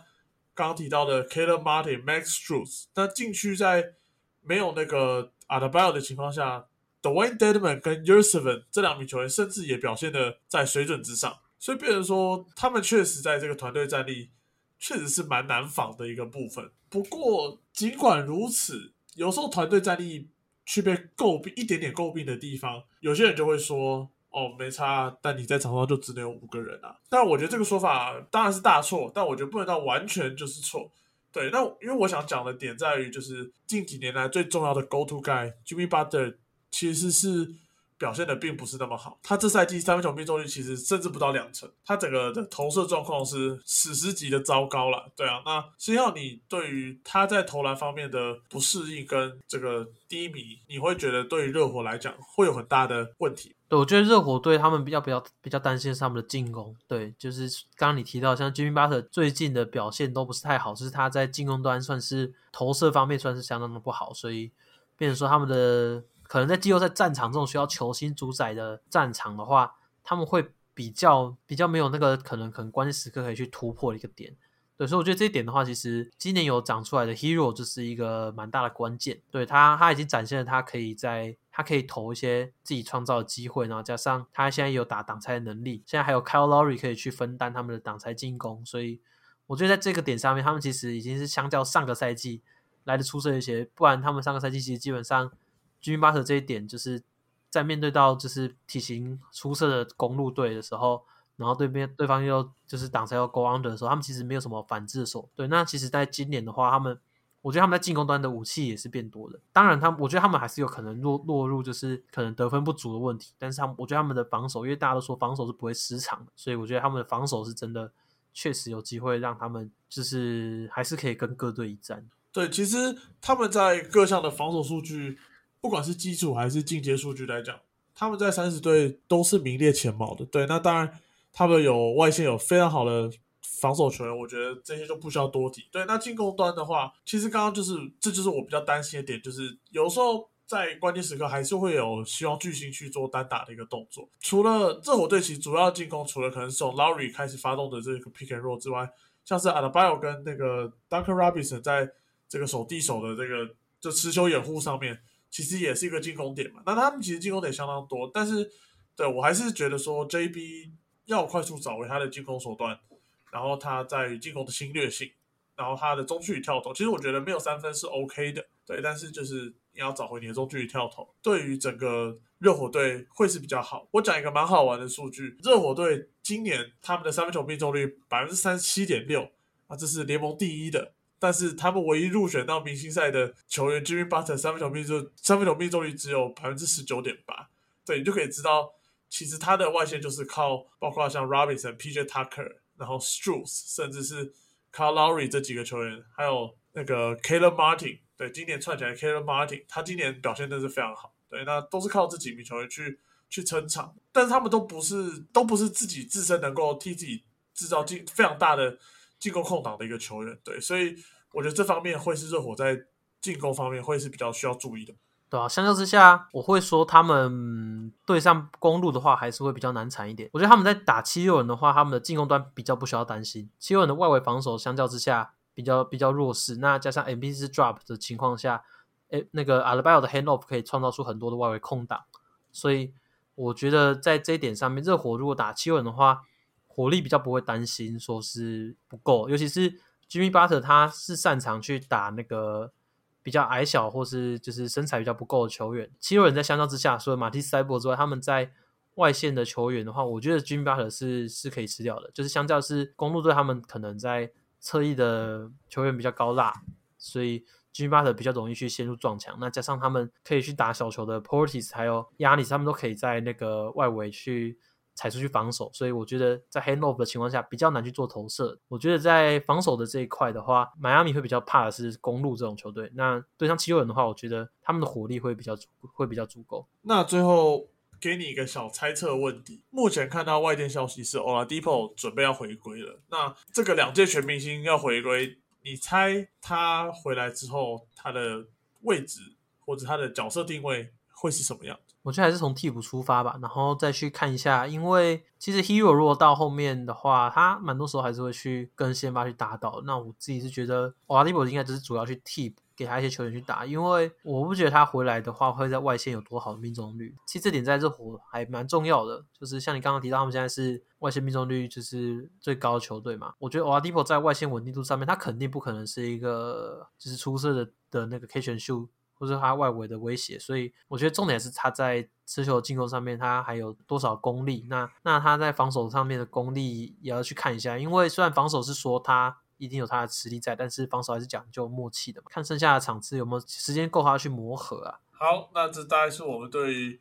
刚刚提到的 Caleb Martin、Max Strus，那禁区在没有那个 a d b i l 的情况下。Dwayne Dedman 跟 y u r s e v e n 这两名球员，甚至也表现的在水准之上，所以变成说他们确实在这个团队战力确实是蛮难防的一个部分。不过尽管如此，有时候团队战力去被诟病一点点诟病的地方，有些人就会说哦没差，但你在场上就只能有五个人啊。但我觉得这个说法当然是大错，但我觉得不能到完全就是错。对，那因为我想讲的点在于，就是近几年来最重要的 Go To Guy Jimmy Butler 其实是。表现的并不是那么好，他这赛季三分球命中率其实甚至不到两成，他整个的投射状况是史诗级的糟糕了。对啊，那实际上你对于他在投篮方面的不适应跟这个低迷，你会觉得对于热火来讲会有很大的问题。对，我觉得热火队他们比较比较比较担心是他们的进攻。对，就是刚刚你提到像 Jimmy Butler 最近的表现都不是太好，就是他在进攻端算是投射方面算是相当的不好，所以变成说他们的。可能在季后赛战场这种需要球星主宰的战场的话，他们会比较比较没有那个可能可能关键时刻可以去突破的一个点。对，所以我觉得这一点的话，其实今年有长出来的 Hero 就是一个蛮大的关键。对他，他已经展现了他可以在他可以投一些自己创造的机会，然后加上他现在有打挡拆的能力，现在还有 Kyle Lowry 可以去分担他们的挡拆进攻。所以我觉得在这个点上面，他们其实已经是相较上个赛季来的出色一些。不然他们上个赛季其实基本上。Jimmy Butler 这一点，就是在面对到就是体型出色的公路队的时候，然后对面对方又就是挡拆要 go under 的时候，他们其实没有什么反制的手。对，那其实在今年的话，他们我觉得他们在进攻端的武器也是变多的。当然，他我觉得他们还是有可能落落入就是可能得分不足的问题。但是他们我觉得他们的防守，因为大家都说防守是不会失常的，所以我觉得他们的防守是真的确实有机会让他们就是还是可以跟各队一战。对，其实他们在各项的防守数据。不管是基础还是进阶数据来讲，他们在三十队都是名列前茅的。对，那当然他们有外线有非常好的防守球员，我觉得这些就不需要多提。对，那进攻端的话，其实刚刚就是这就是我比较担心的点，就是有时候在关键时刻还是会有希望巨星去做单打的一个动作。除了热火队其实主要进攻，除了可能是从 Lowry 开始发动的这个 Pick and Roll 之外，像是 Adbio 跟那个 Duncan Robinson 在这个手递手的这个就持球掩护上面。其实也是一个进攻点嘛，那他们其实进攻点相当多，但是对我还是觉得说 JB 要快速找回他的进攻手段，然后他在进攻的侵略性，然后他的中距离跳投，其实我觉得没有三分是 OK 的，对，但是就是你要找回你的中距离跳投，对于整个热火队会是比较好。我讲一个蛮好玩的数据，热火队今年他们的三分球命中率百分之三十七点六啊，这是联盟第一的。但是他们唯一入选到明星赛的球员 Jimmy Butler 三分球命中三分球命中率只有百分之十九点八，对你就可以知道，其实他的外线就是靠包括像 Robinson、PJ Tucker，然后 Strus，甚至是 Carl Lowry 这几个球员，还有那个 Caleb Martin，对，今年串起来 Caleb Martin，他今年表现真是非常好，对，那都是靠这几名球员去去撑场，但是他们都不是都不是自己自身能够替自己制造进非常大的。进攻空档的一个球员，对，所以我觉得这方面会是热火在进攻方面会是比较需要注意的，对啊，相较之下，我会说他们对上公路的话，还是会比较难缠一点。我觉得他们在打七六人的话，他们的进攻端比较不需要担心。七六人的外围防守相较之下比较比较弱势，那加上 M B 是 drop 的情况下，诶，那个 a l b a 的 hand off 可以创造出很多的外围空档，所以我觉得在这一点上面，热火如果打七六人的话。火力比较不会担心说是不够，尤其是 Jimmy Butler，他是擅长去打那个比较矮小或是就是身材比较不够的球员。七六人在相较之下，除了马蒂斯塞博之外，他们在外线的球员的话，我觉得 Jimmy Butler 是是可以吃掉的。就是相较是公路队，他们可能在侧翼的球员比较高大，所以 Jimmy Butler 比较容易去陷入撞墙。那加上他们可以去打小球的 Portis 还有亚里，他们都可以在那个外围去。踩出去防守，所以我觉得在 hand off 的情况下比较难去做投射。我觉得在防守的这一块的话，迈阿密会比较怕的是公路这种球队。那对上七六人的话，我觉得他们的火力会比较足，会比较足够。那最后给你一个小猜测问题：目前看到外电消息是 Oladipo 准备要回归了。那这个两届全明星要回归，你猜他回来之后他的位置或者他的角色定位会是什么样？我觉得还是从替补出发吧，然后再去看一下，因为其实 Hero 如果到后面的话，他蛮多时候还是会去跟先发去打倒。那我自己是觉得 Oladipo 应该只是主要去替补给他一些球员去打，因为我不觉得他回来的话会在外线有多好的命中率。其实这点在热火还蛮重要的，就是像你刚刚提到，他们现在是外线命中率就是最高的球队嘛。我觉得 Oladipo 在外线稳定度上面，他肯定不可能是一个就是出色的的那个 catch and shoot。或者他外围的威胁。所以我觉得重点是他在持球进攻上面，他还有多少功力。那那他在防守上面的功力也要去看一下，因为虽然防守是说他一定有他的实力在，但是防守还是讲究默契的嘛。看剩下的场次有没有时间够他去磨合啊。好，那这大概是我们对于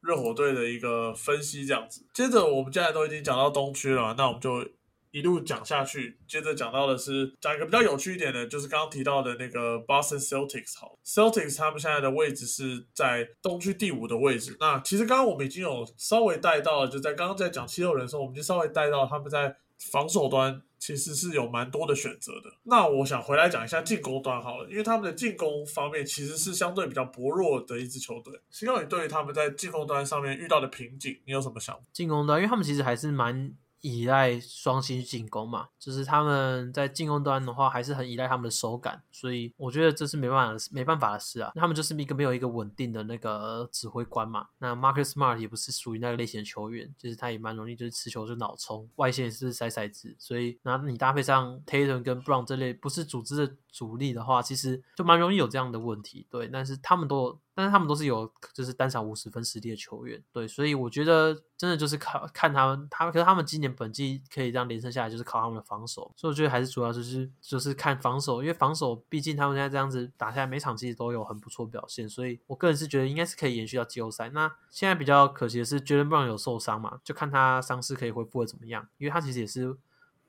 热火队的一个分析，这样子。接着我们现在都已经讲到东区了，那我们就一路讲下去。接着讲到的是讲一个比较有趣一点的，就是刚刚提到的那个 Boston Celtics。好，Celtics 他们现在的位置是在东区第五的位置。那其实刚刚我们已经有稍微带到了，就在刚刚在讲七六人的时候，我们就稍微带到他们在防守端。其实是有蛮多的选择的。那我想回来讲一下进攻端好了，因为他们的进攻方面其实是相对比较薄弱的一支球队。希望你对于他们在进攻端上面遇到的瓶颈，你有什么想法？进攻端，因为他们其实还是蛮。依赖双星进攻嘛，就是他们在进攻端的话，还是很依赖他们的手感，所以我觉得这是没办法没办法的事啊。他们就是一个没有一个稳定的那个指挥官嘛。那 Marcus Smart 也不是属于那个类型的球员，就是他也蛮容易就是持球就脑冲，外线也是塞塞子，所以那你搭配上 Tatum 跟 Brown 这类不是组织的主力的话，其实就蛮容易有这样的问题。对，但是他们都。但是他们都是有就是单场五十分实力的球员，对，所以我觉得真的就是靠看他们，他可是他们今年本季可以这样连胜下来，就是靠他们的防守，所以我觉得还是主要就是就是看防守，因为防守毕竟他们现在这样子打下来，每场其实都有很不错表现，所以我个人是觉得应该是可以延续到季后赛。那现在比较可惜的是，Jordan Brown 有受伤嘛，就看他伤势可以恢复的怎么样，因为他其实也是。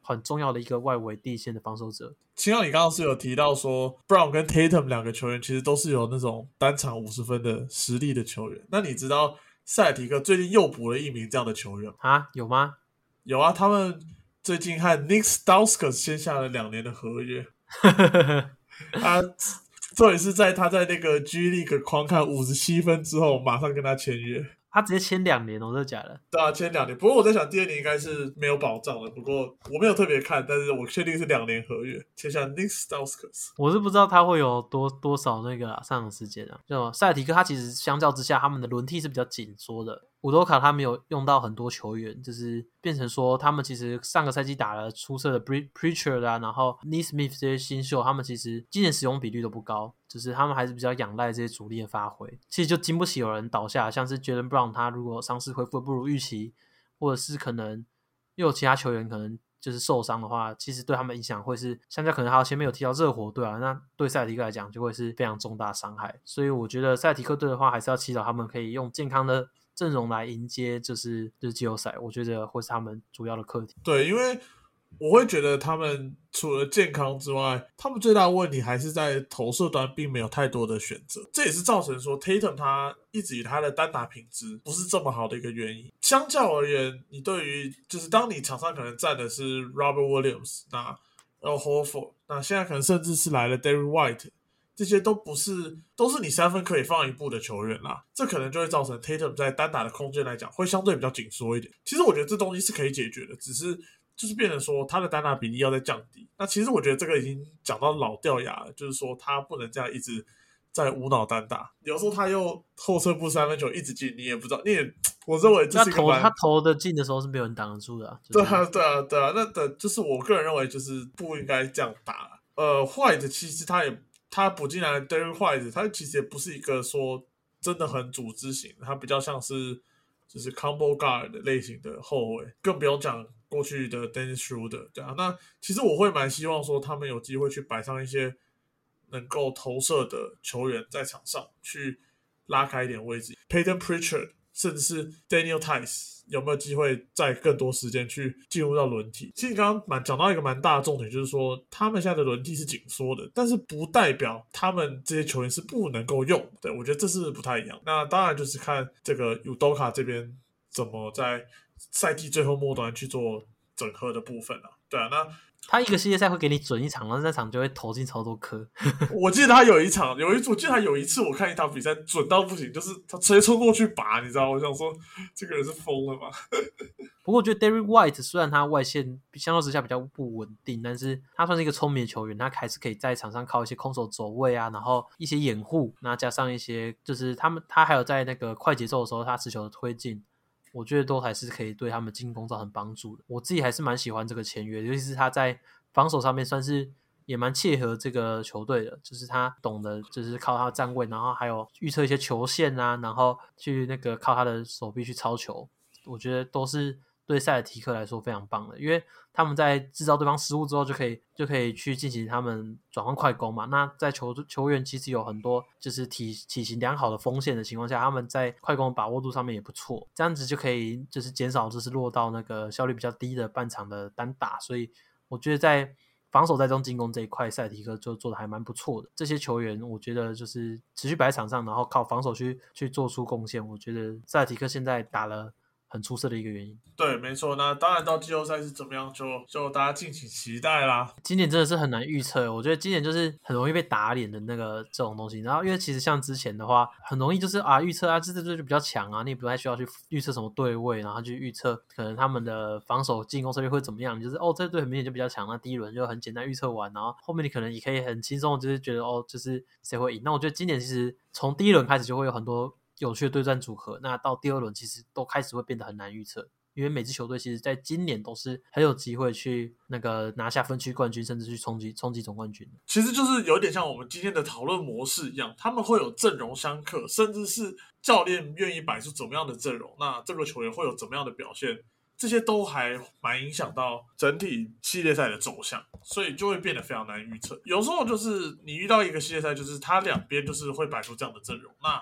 很重要的一个外围地线的防守者。秦浩，你刚刚是有提到说，Brown 跟 Tatum 两个球员其实都是有那种单场五十分的实力的球员。那你知道塞尔提克最近又补了一名这样的球员啊？有吗？有啊，他们最近和 Nick Stauskas 签下了两年的合约。他这也是在他在那个 G League 狂看五十七分之后，马上跟他签约。他直接签两年哦，真的假的？对啊，签两年。不过我在想，第二年应该是没有保障的。不过我没有特别看，但是我确定是两年合约。签下 Nick Stauskas，我是不知道他会有多多少那个上场时间啊。就塞尔提克，他其实相较之下，他们的轮替是比较紧缩的。伍多卡他没有用到很多球员，就是变成说他们其实上个赛季打了出色的 Preacher 啊，然后 n e s m i t h 这些新秀，他们其实今年使用比率都不高，就是他们还是比较仰赖这些主力的发挥。其实就经不起有人倒下，像是 Jalen 布朗他如果伤势恢复不如预期，或者是可能又有其他球员可能就是受伤的话，其实对他们影响会是相较可能还有前面有提到热火队啊，那对赛迪克来讲就会是非常重大伤害。所以我觉得赛迪克队的话，还是要祈祷他们可以用健康的。阵容来迎接就是就是季后赛，我觉得会是他们主要的课题。对，因为我会觉得他们除了健康之外，他们最大的问题还是在投射端并没有太多的选择，这也是造成说 Tatum 他一直以他的单打品质不是这么好的一个原因。相较而言，你对于就是当你场上可能站的是 Robert Williams，那 Al h o f o r 那现在可能甚至是来了 Derry White。这些都不是，都是你三分可以放一步的球员啦，这可能就会造成 Tatum 在单打的空间来讲会相对比较紧缩一点。其实我觉得这东西是可以解决的，只是就是变成说他的单打比例要再降低。那其实我觉得这个已经讲到老掉牙了，就是说他不能这样一直在无脑单打，有时候他又后撤步三分球一直进，你也不知道，你也我认为这是投他投的进的时候是没有人挡得住的。对啊，对啊，对啊，那的就是我个人认为就是不应该这样打。呃，坏的其实他也。他补进来的 Derek White，他其实也不是一个说真的很组织型，他比较像是就是 combo guard 类型的后卫，更不用讲过去的 Dennis Schroeder，对啊。那其实我会蛮希望说他们有机会去摆上一些能够投射的球员在场上，去拉开一点位置，Payton Pritchard。甚至是 Daniel Tice 有没有机会在更多时间去进入到轮替？其实刚刚蛮讲到一个蛮大的重点，就是说他们现在的轮替是紧缩的，但是不代表他们这些球员是不能够用。对我觉得这是不太一样。那当然就是看这个 Udoka 这边怎么在赛季最后末端去做整合的部分了。对啊，那。他一个系列赛会给你准一场，然后那场就会投进超多颗。我记得他有一场，有一，我记得他有一次，我看一场比赛准到不行，就是他直接冲过去拔，你知道？我想说，这个人是疯了吗？不过我觉得 Derry White 虽然他外线相较之下比较不稳定，但是他算是一个聪明的球员，他还是可以在场上靠一些空手走位啊，然后一些掩护，那加上一些就是他们他还有在那个快节奏的时候，他持球的推进。我觉得都还是可以对他们进攻造成帮助的。我自己还是蛮喜欢这个签约，尤其是他在防守上面算是也蛮契合这个球队的，就是他懂得就是靠他的站位，然后还有预测一些球线啊，然后去那个靠他的手臂去抄球，我觉得都是对塞尔提克来说非常棒的，因为他们在制造对方失误之后，就可以就可以去进行他们转换快攻嘛。那在球球员其实有很多就是体体型良好的锋线的情况下，他们在快攻把握度上面也不错，这样子就可以就是减少就是落到那个效率比较低的半场的单打，所以我觉得在。防守在中进攻这一块，塞提克就做的还蛮不错的。这些球员，我觉得就是持续摆在场上，然后靠防守去去做出贡献。我觉得塞提克现在打了。很出色的一个原因，对，没错。那当然到季后赛是怎么样，就就大家敬请期待啦。今年真的是很难预测，我觉得今年就是很容易被打脸的那个这种东西。然后，因为其实像之前的话，很容易就是啊预测啊，这这这就比较强啊，你也不太需要去预测什么对位，然后去预测可能他们的防守进攻策略会怎么样。就是哦，这队很明显就比较强，那第一轮就很简单预测完，然后后面你可能也可以很轻松，就是觉得哦，就是谁会赢。那我觉得今年其实从第一轮开始就会有很多。有趣的对战组合，那到第二轮其实都开始会变得很难预测，因为每支球队其实在今年都是很有机会去那个拿下分区冠军，甚至去冲击冲击总冠军。其实就是有点像我们今天的讨论模式一样，他们会有阵容相克，甚至是教练愿意摆出怎么样的阵容，那这个球员会有怎么样的表现，这些都还蛮影响到整体系列赛的走向，所以就会变得非常难预测。有时候就是你遇到一个系列赛，就是他两边就是会摆出这样的阵容，那。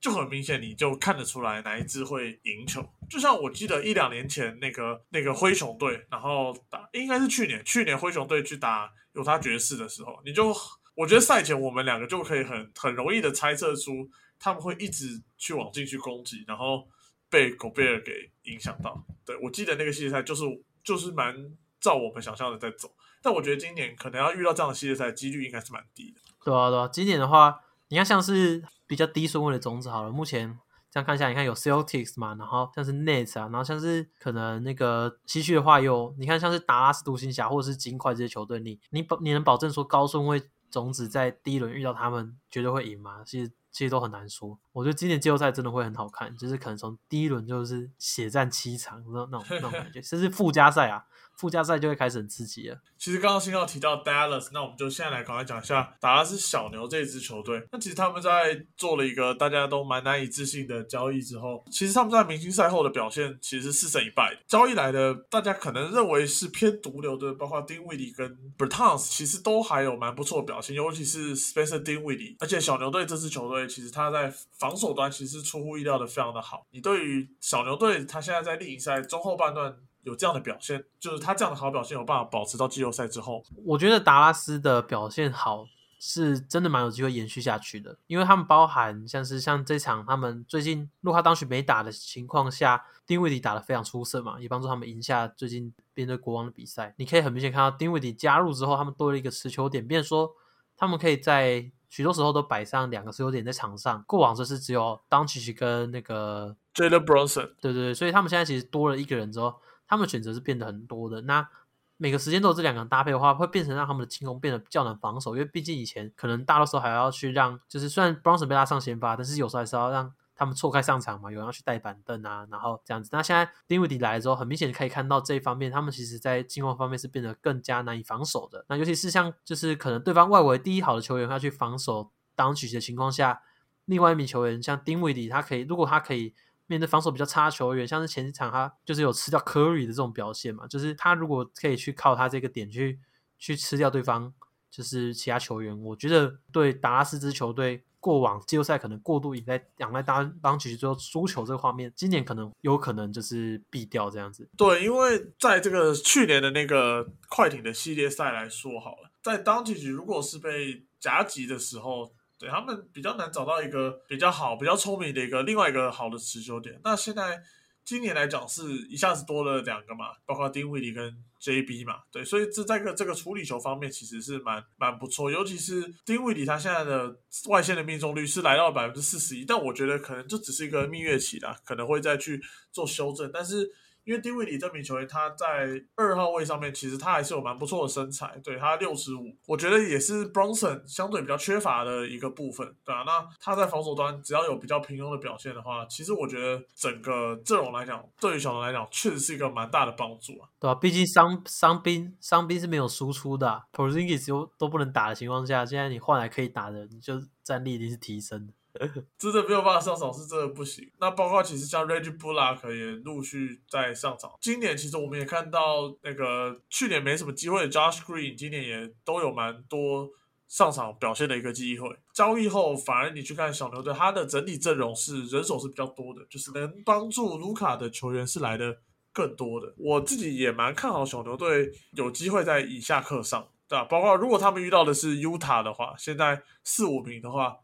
就很明显，你就看得出来哪一支会赢球。就像我记得一两年前那个那个灰熊队，然后打应该是去年，去年灰熊队去打犹他爵士的时候，你就我觉得赛前我们两个就可以很很容易的猜测出他们会一直去往进去攻击，然后被狗贝尔给影响到。对我记得那个系列赛就是就是蛮照我们想象的在走，但我觉得今年可能要遇到这样的系列赛几率应该是蛮低的。对啊，对啊，今年的话，你看像是。比较低顺位的种子好了，目前这样看一下，你看有 Celtics 嘛，然后像是 Nets 啊，然后像是可能那个西区的话，有你看像是达拉斯独行侠或者是金块这些球队，你你保你能保证说高顺位种子在第一轮遇到他们绝对会赢吗？其实其实都很难说。我觉得今年季后赛真的会很好看，就是可能从第一轮就是血战七场那那种那种感觉，甚至附加赛啊。附加赛就会开始很刺激了。其实刚刚新号提到 Dallas，那我们就现在来赶快讲一下达拉斯小牛这支球队。那其实他们在做了一个大家都蛮难以置信的交易之后，其实他们在明星赛后的表现其实是四胜一败。交易来的大家可能认为是偏毒瘤的，包括丁威迪跟 Bertans，其实都还有蛮不错的表现，尤其是 Spencer 丁威迪。而且小牛队这支球队其实他在防守端其实出乎意料的非常的好。你对于小牛队他现在在例行赛中后半段。有这样的表现，就是他这样的好表现有办法保持到季后赛之后。我觉得达拉斯的表现好，是真的蛮有机会延续下去的，因为他们包含像是像这场他们最近洛哈当时没打的情况下，丁威迪打的非常出色嘛，也帮助他们赢下最近面对国王的比赛。你可以很明显看到丁威迪加入之后，他们多了一个持球点，变说他们可以在许多时候都摆上两个持球点在场上。过往就是只有当曲跟那个 Jalen Brunson，对对对，所以他们现在其实多了一个人之后。他们选择是变得很多的，那每个时间都有这两个人搭配的话，会变成让他们的进攻变得较难防守，因为毕竟以前可能大多时候还要去让，就是虽然 Bronson 被拉上先发，但是有时候还是要让他们错开上场嘛，有人要去带板凳啊，然后这样子。那现在丁威迪来了之后，很明显可以看到这一方面，他们其实在进攻方面是变得更加难以防守的。那尤其是像就是可能对方外围第一好的球员要去防守当曲的情况下，另外一名球员像丁威迪他可以，如果他可以。面对防守比较差的球员，像是前几场他就是有吃掉 Curry 的这种表现嘛，就是他如果可以去靠他这个点去去吃掉对方，就是其他球员，我觉得对达拉斯支球队过往季后赛可能过度依赖仰赖当当局最后输球这个画面，今年可能有可能就是避掉这样子。对，因为在这个去年的那个快艇的系列赛来说好了，在当局如果是被夹击的时候。对他们比较难找到一个比较好、比较聪明的一个另外一个好的持球点。那现在今年来讲，是一下子多了两个嘛，包括丁威迪跟 JB 嘛。对，所以这在个这个处理球方面其实是蛮蛮不错。尤其是丁威迪，他现在的外线的命中率是来到了百分之四十一，但我觉得可能就只是一个蜜月期啦，可能会再去做修正。但是因为丁威迪这名球员他在二号位上面，其实他还是有蛮不错的身材，对他六十五，我觉得也是 Bronson 相对比较缺乏的一个部分，对啊，那他在防守端只要有比较平庸的表现的话，其实我觉得整个阵容来讲，对于小牛来讲，确实是一个蛮大的帮助啊。对啊，毕竟伤伤兵伤兵是没有输出的啊 p o r z i n g i s 都都不能打的情况下，现在你换来可以打的，你就战力一定是提升的。真的没有办法上场，是真的不行。那包括其实像 Reggie Bullock 也陆续在上场。今年其实我们也看到，那个去年没什么机会的 Josh Green，今年也都有蛮多上场表现的一个机会。交易后，反而你去看小牛队，他的整体阵容是人手是比较多的，就是能帮助卢卡的球员是来的更多的。我自己也蛮看好小牛队有机会在以下课上，对吧？包括如果他们遇到的是 Utah 的话，现在四五名的话。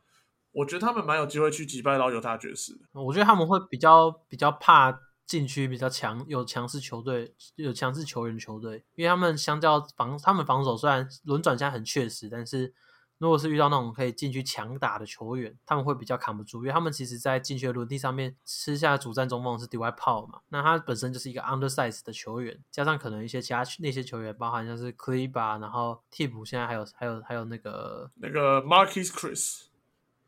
我觉得他们蛮有机会去击败到犹他爵士。我觉得他们会比较比较怕禁区比较强、有强势球队、有强势球员球队，因为他们相较防，他们防守虽然轮转现在很确实，但是如果是遇到那种可以禁区强打的球员，他们会比较扛不住，因为他们其实在禁区的轮替上面吃下主战中锋是 d y p a u 嘛，那他本身就是一个 undersize 的球员，加上可能一些其他那些球员，包含像是 Kleber，然后替补现在还有还有还有那个那个 Marquis Chris。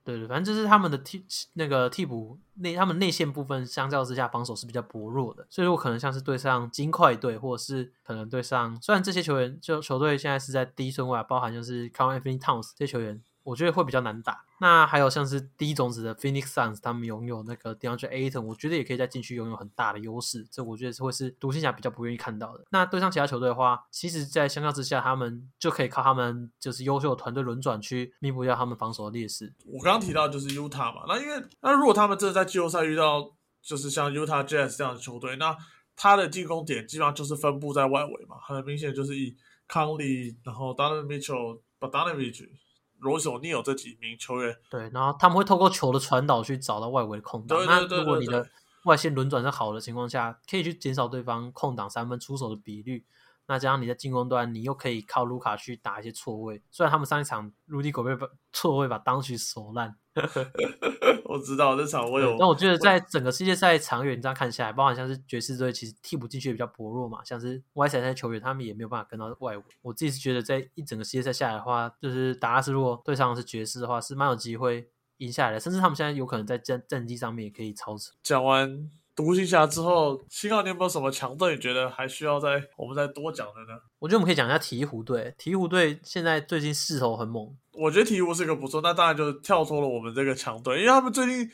对对，反正就是他们的替那个替补内，他们内线部分相较之下防守是比较薄弱的，所以我可能像是对上金块队，或者是可能对上，虽然这些球员就球队现在是在低顺位，包含就是 c a r l Anthony Towns 这些球员。我觉得会比较难打。那还有像是第一种子的 Phoenix Suns，他们拥有那个 DeAndre Ayton，我觉得也可以在禁区拥有很大的优势。这我觉得是会是独行侠比较不愿意看到的。那对上其他球队的话，其实，在相较之下，他们就可以靠他们就是优秀的团队轮转去弥补掉他们防守的劣势。我刚刚提到就是 Utah 嘛，那因为那如果他们真的在季后赛遇到就是像 Utah Jazz 这样的球队，那他的进攻点基本上就是分布在外围嘛，很明显就是以康利，然后 Donovan Mitchell。b o d a n o v i c h。罗索尼有这几名球员，对，然后他们会透过球的传导去找到外围的空档。那如果你的外线轮转是好的情况下，可以去减少对方空档三分出手的比率。那加上你在进攻端，你又可以靠卢卡去打一些错位。虽然他们上一场卢迪狗被把错位把当局锁烂。我知道这场我有，那我觉得在整个世界赛长远这样看下来，包含像是爵士队，其实替补进去也比较薄弱嘛，像是外赛那些球员，他们也没有办法跟到外围。我自己是觉得，在一整个世界赛下来的话，就是达拉斯如果对上是爵士的话，是蛮有机会赢下来的，甚至他们现在有可能在战战绩上面也可以超车。讲完。独行侠之后，新奥你有没有什么强队？你觉得还需要再我们再多讲的呢？我觉得我们可以讲一下鹈鹕队。鹈鹕队现在最近势头很猛，我觉得鹈鹕是一个不错，那当然就跳脱了我们这个强队，因为他们最近。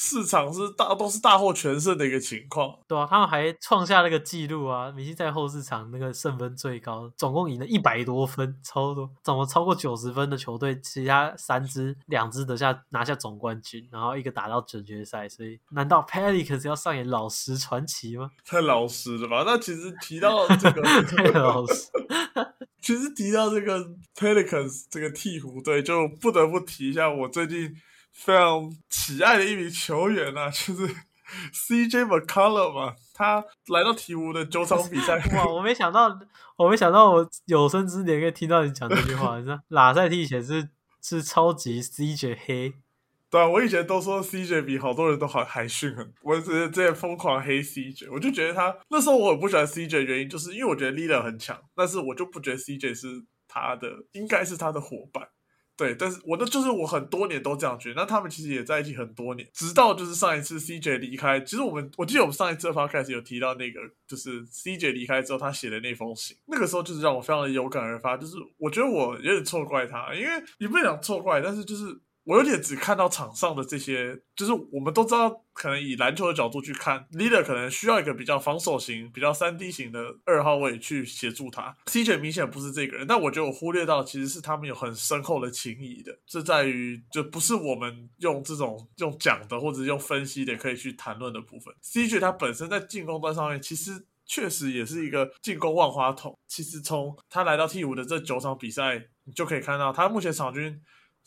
市场是大都是大获全胜的一个情况，对啊，他们还创下那个记录啊！明星赛后市场那个胜分最高，总共赢了一百多分，超多，怎么超过九十分的球队，其他三支两支得下拿下总冠军，然后一个打到准决赛，所以难道 Pelicans 要上演老实传奇吗？太老实了吧？那其实提到这个 太老实，其实提到这个 Pelicans 这个鹈鹕队，就不得不提一下我最近。非常喜爱的一名球员啊，就是 CJ McCollum 嘛。他来到鹈鹕的九场比赛，哇！我没想到，我没想到，我有生之年可以听到你讲这句话。你说拉塞蒂以前是是超级 CJ 黑，对啊，我以前都说 CJ 比好多人都好还逊很，我只是这疯狂黑 CJ，我就觉得他那时候我很不喜欢 CJ，原因就是因为我觉得 Lil 很强，但是我就不觉得 CJ 是他的，应该是他的伙伴。对，但是我的就是我很多年都这样觉得。那他们其实也在一起很多年，直到就是上一次 CJ 离开。其实我们我记得我们上一次 podcast 有提到那个，就是 CJ 离开之后他写的那封信，那个时候就是让我非常的有感而发。就是我觉得我有点错怪他，因为也不讲错怪，但是就是。我有点只看到场上的这些，就是我们都知道，可能以篮球的角度去看，leader 可能需要一个比较防守型、比较三 D 型的二号位去协助他。CJ 明显不是这个人，但我觉得我忽略到其实是他们有很深厚的情谊的，这在于就不是我们用这种用讲的或者用分析的可以去谈论的部分。CJ 他本身在进攻端上面其实确实也是一个进攻万花筒。其实从他来到 T 五的这九场比赛，你就可以看到他目前场均。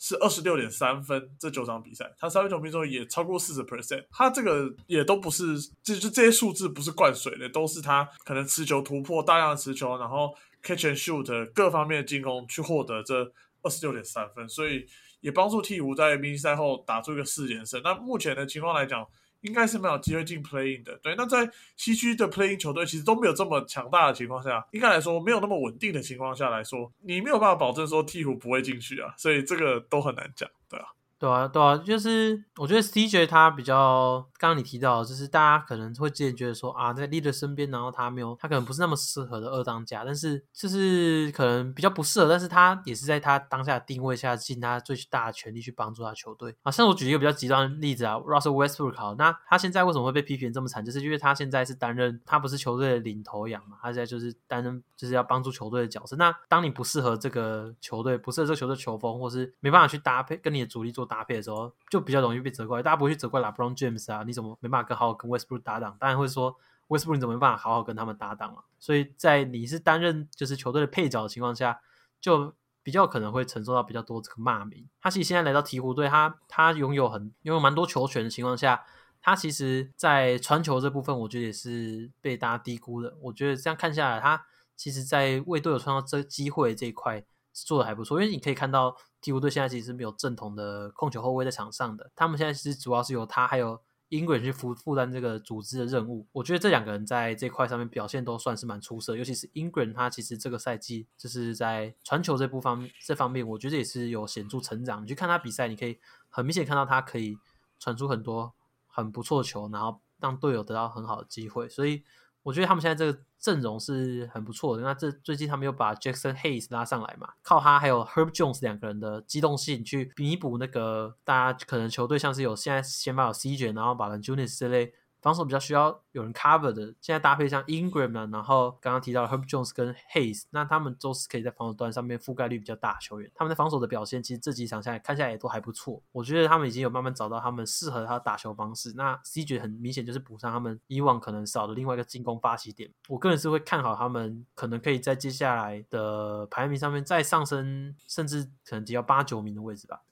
是二十六点三分，这九场比赛，他三分球命中也超过四十 percent，他这个也都不是，就就这些数字不是灌水的，都是他可能持球突破，大量的持球，然后 catch and shoot 各方面的进攻去获得这二十六点三分，所以也帮助鹈鹕在明星赛后打出一个四连胜。那目前的情况来讲，应该是没有机会进 playing 的。对，那在西区的 playing 球队其实都没有这么强大的情况下，应该来说没有那么稳定的情况下来说，你没有办法保证说替补不会进去啊，所以这个都很难讲，对啊。对啊，对啊，就是我觉得 CJ 他比较，刚刚你提到，就是大家可能会之前觉得说啊，在 Leader 身边，然后他没有，他可能不是那么适合的二当家，但是就是可能比较不适合，但是他也是在他当下的定位下，尽他最大的全力去帮助他球队啊。像我举一个比较极端的例子啊，Russell Westbrook 好，那他现在为什么会被批评这么惨，就是因为他现在是担任他不是球队的领头羊嘛，他现在就是担任就是要帮助球队的角色。那当你不适合这个球队，不适合这个球队球风，或是没办法去搭配跟你的主力做搭配的时候，就比较容易被责怪。大家不会去责怪 LeBron James 啊，你怎么没办法跟好好跟 Westbrook 搭档？当然会说 Westbrook 你怎么没办法好好跟他们搭档啊？所以在你是担任就是球队的配角的情况下，就比较可能会承受到比较多这个骂名。他其实现在来到鹈鹕队，他他拥有很拥有蛮多球权的情况下，他其实在传球这部分，我觉得也是被大家低估的。我觉得这样看下来，他其实在为队友创造这机会这一块。做的还不错，因为你可以看到鹈鹕队现在其实是没有正统的控球后卫在场上的，他们现在其实主要是由他还有 Ingram 去负负担这个组织的任务。我觉得这两个人在这块上面表现都算是蛮出色，尤其是 Ingram，他其实这个赛季就是在传球这部方这方面，我觉得也是有显著成长。你去看他比赛，你可以很明显看到他可以传出很多很不错的球，然后让队友得到很好的机会，所以。我觉得他们现在这个阵容是很不错的。那这最近他们又把 Jackson Hayes 拉上来嘛，靠他还有 Herb Jones 两个人的机动性去弥补那个大家可能球队像是有现在先把有 C 卷然后把 Junius 这类。防守比较需要有人 cover 的，现在搭配像 Ingram 啊，然后刚刚提到 Herb Jones 跟 Hayes，那他们都是可以在防守端上面覆盖率比较大的球员。他们在防守的表现，其实这几场下来看下来也都还不错。我觉得他们已经有慢慢找到他们适合他的打球方式。那 CJ 很明显就是补上他们以往可能少的另外一个进攻发起点。我个人是会看好他们，可能可以在接下来的排名上面再上升，甚至可能只要八九名的位置吧。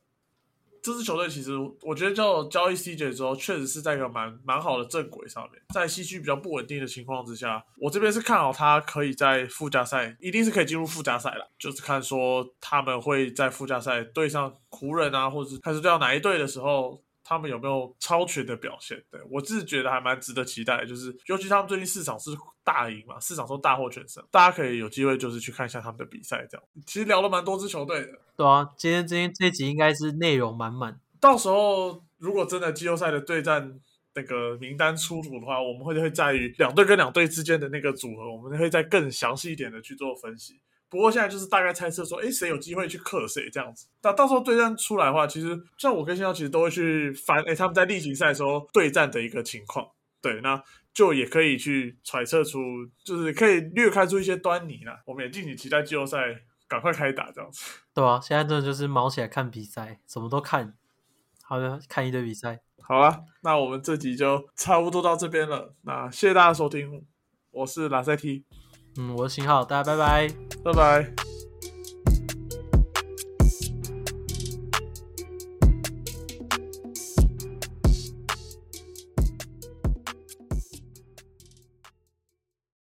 这支球队其实，我觉得叫交易 CJ 之后，确实是在一个蛮蛮好的正轨上面。在西区比较不稳定的情况之下，我这边是看好他可以在附加赛，一定是可以进入附加赛了。就是看说他们会在附加赛对上湖人啊，或者是开始对上哪一队的时候。他们有没有超群的表现？对我自己觉得还蛮值得期待，就是尤其他们最近市场是大赢嘛，市场都大获全胜，大家可以有机会就是去看一下他们的比赛。这样其实聊了蛮多支球队的。对啊，今天今天这集应该是内容满满。到时候如果真的季后赛的对战那个名单出炉的话，我们会会在于两队跟两队之间的那个组合，我们会再更详细一点的去做分析。不过现在就是大概猜测说，哎，谁有机会去克谁这样子。那到时候对战出来的话，其实像我跟新耀其实都会去翻，哎，他们在例行赛的时候对战的一个情况。对，那就也可以去揣测出，就是可以略看出一些端倪啦。我们也敬请期待季后赛赶快开打这样子。对啊，现在真的就是毛起来看比赛，什么都看，好的，看一堆比赛。好啊，那我们这集就差不多到这边了。那谢谢大家收听，我是拉塞 T。嗯，我是新号，大家拜拜，拜拜。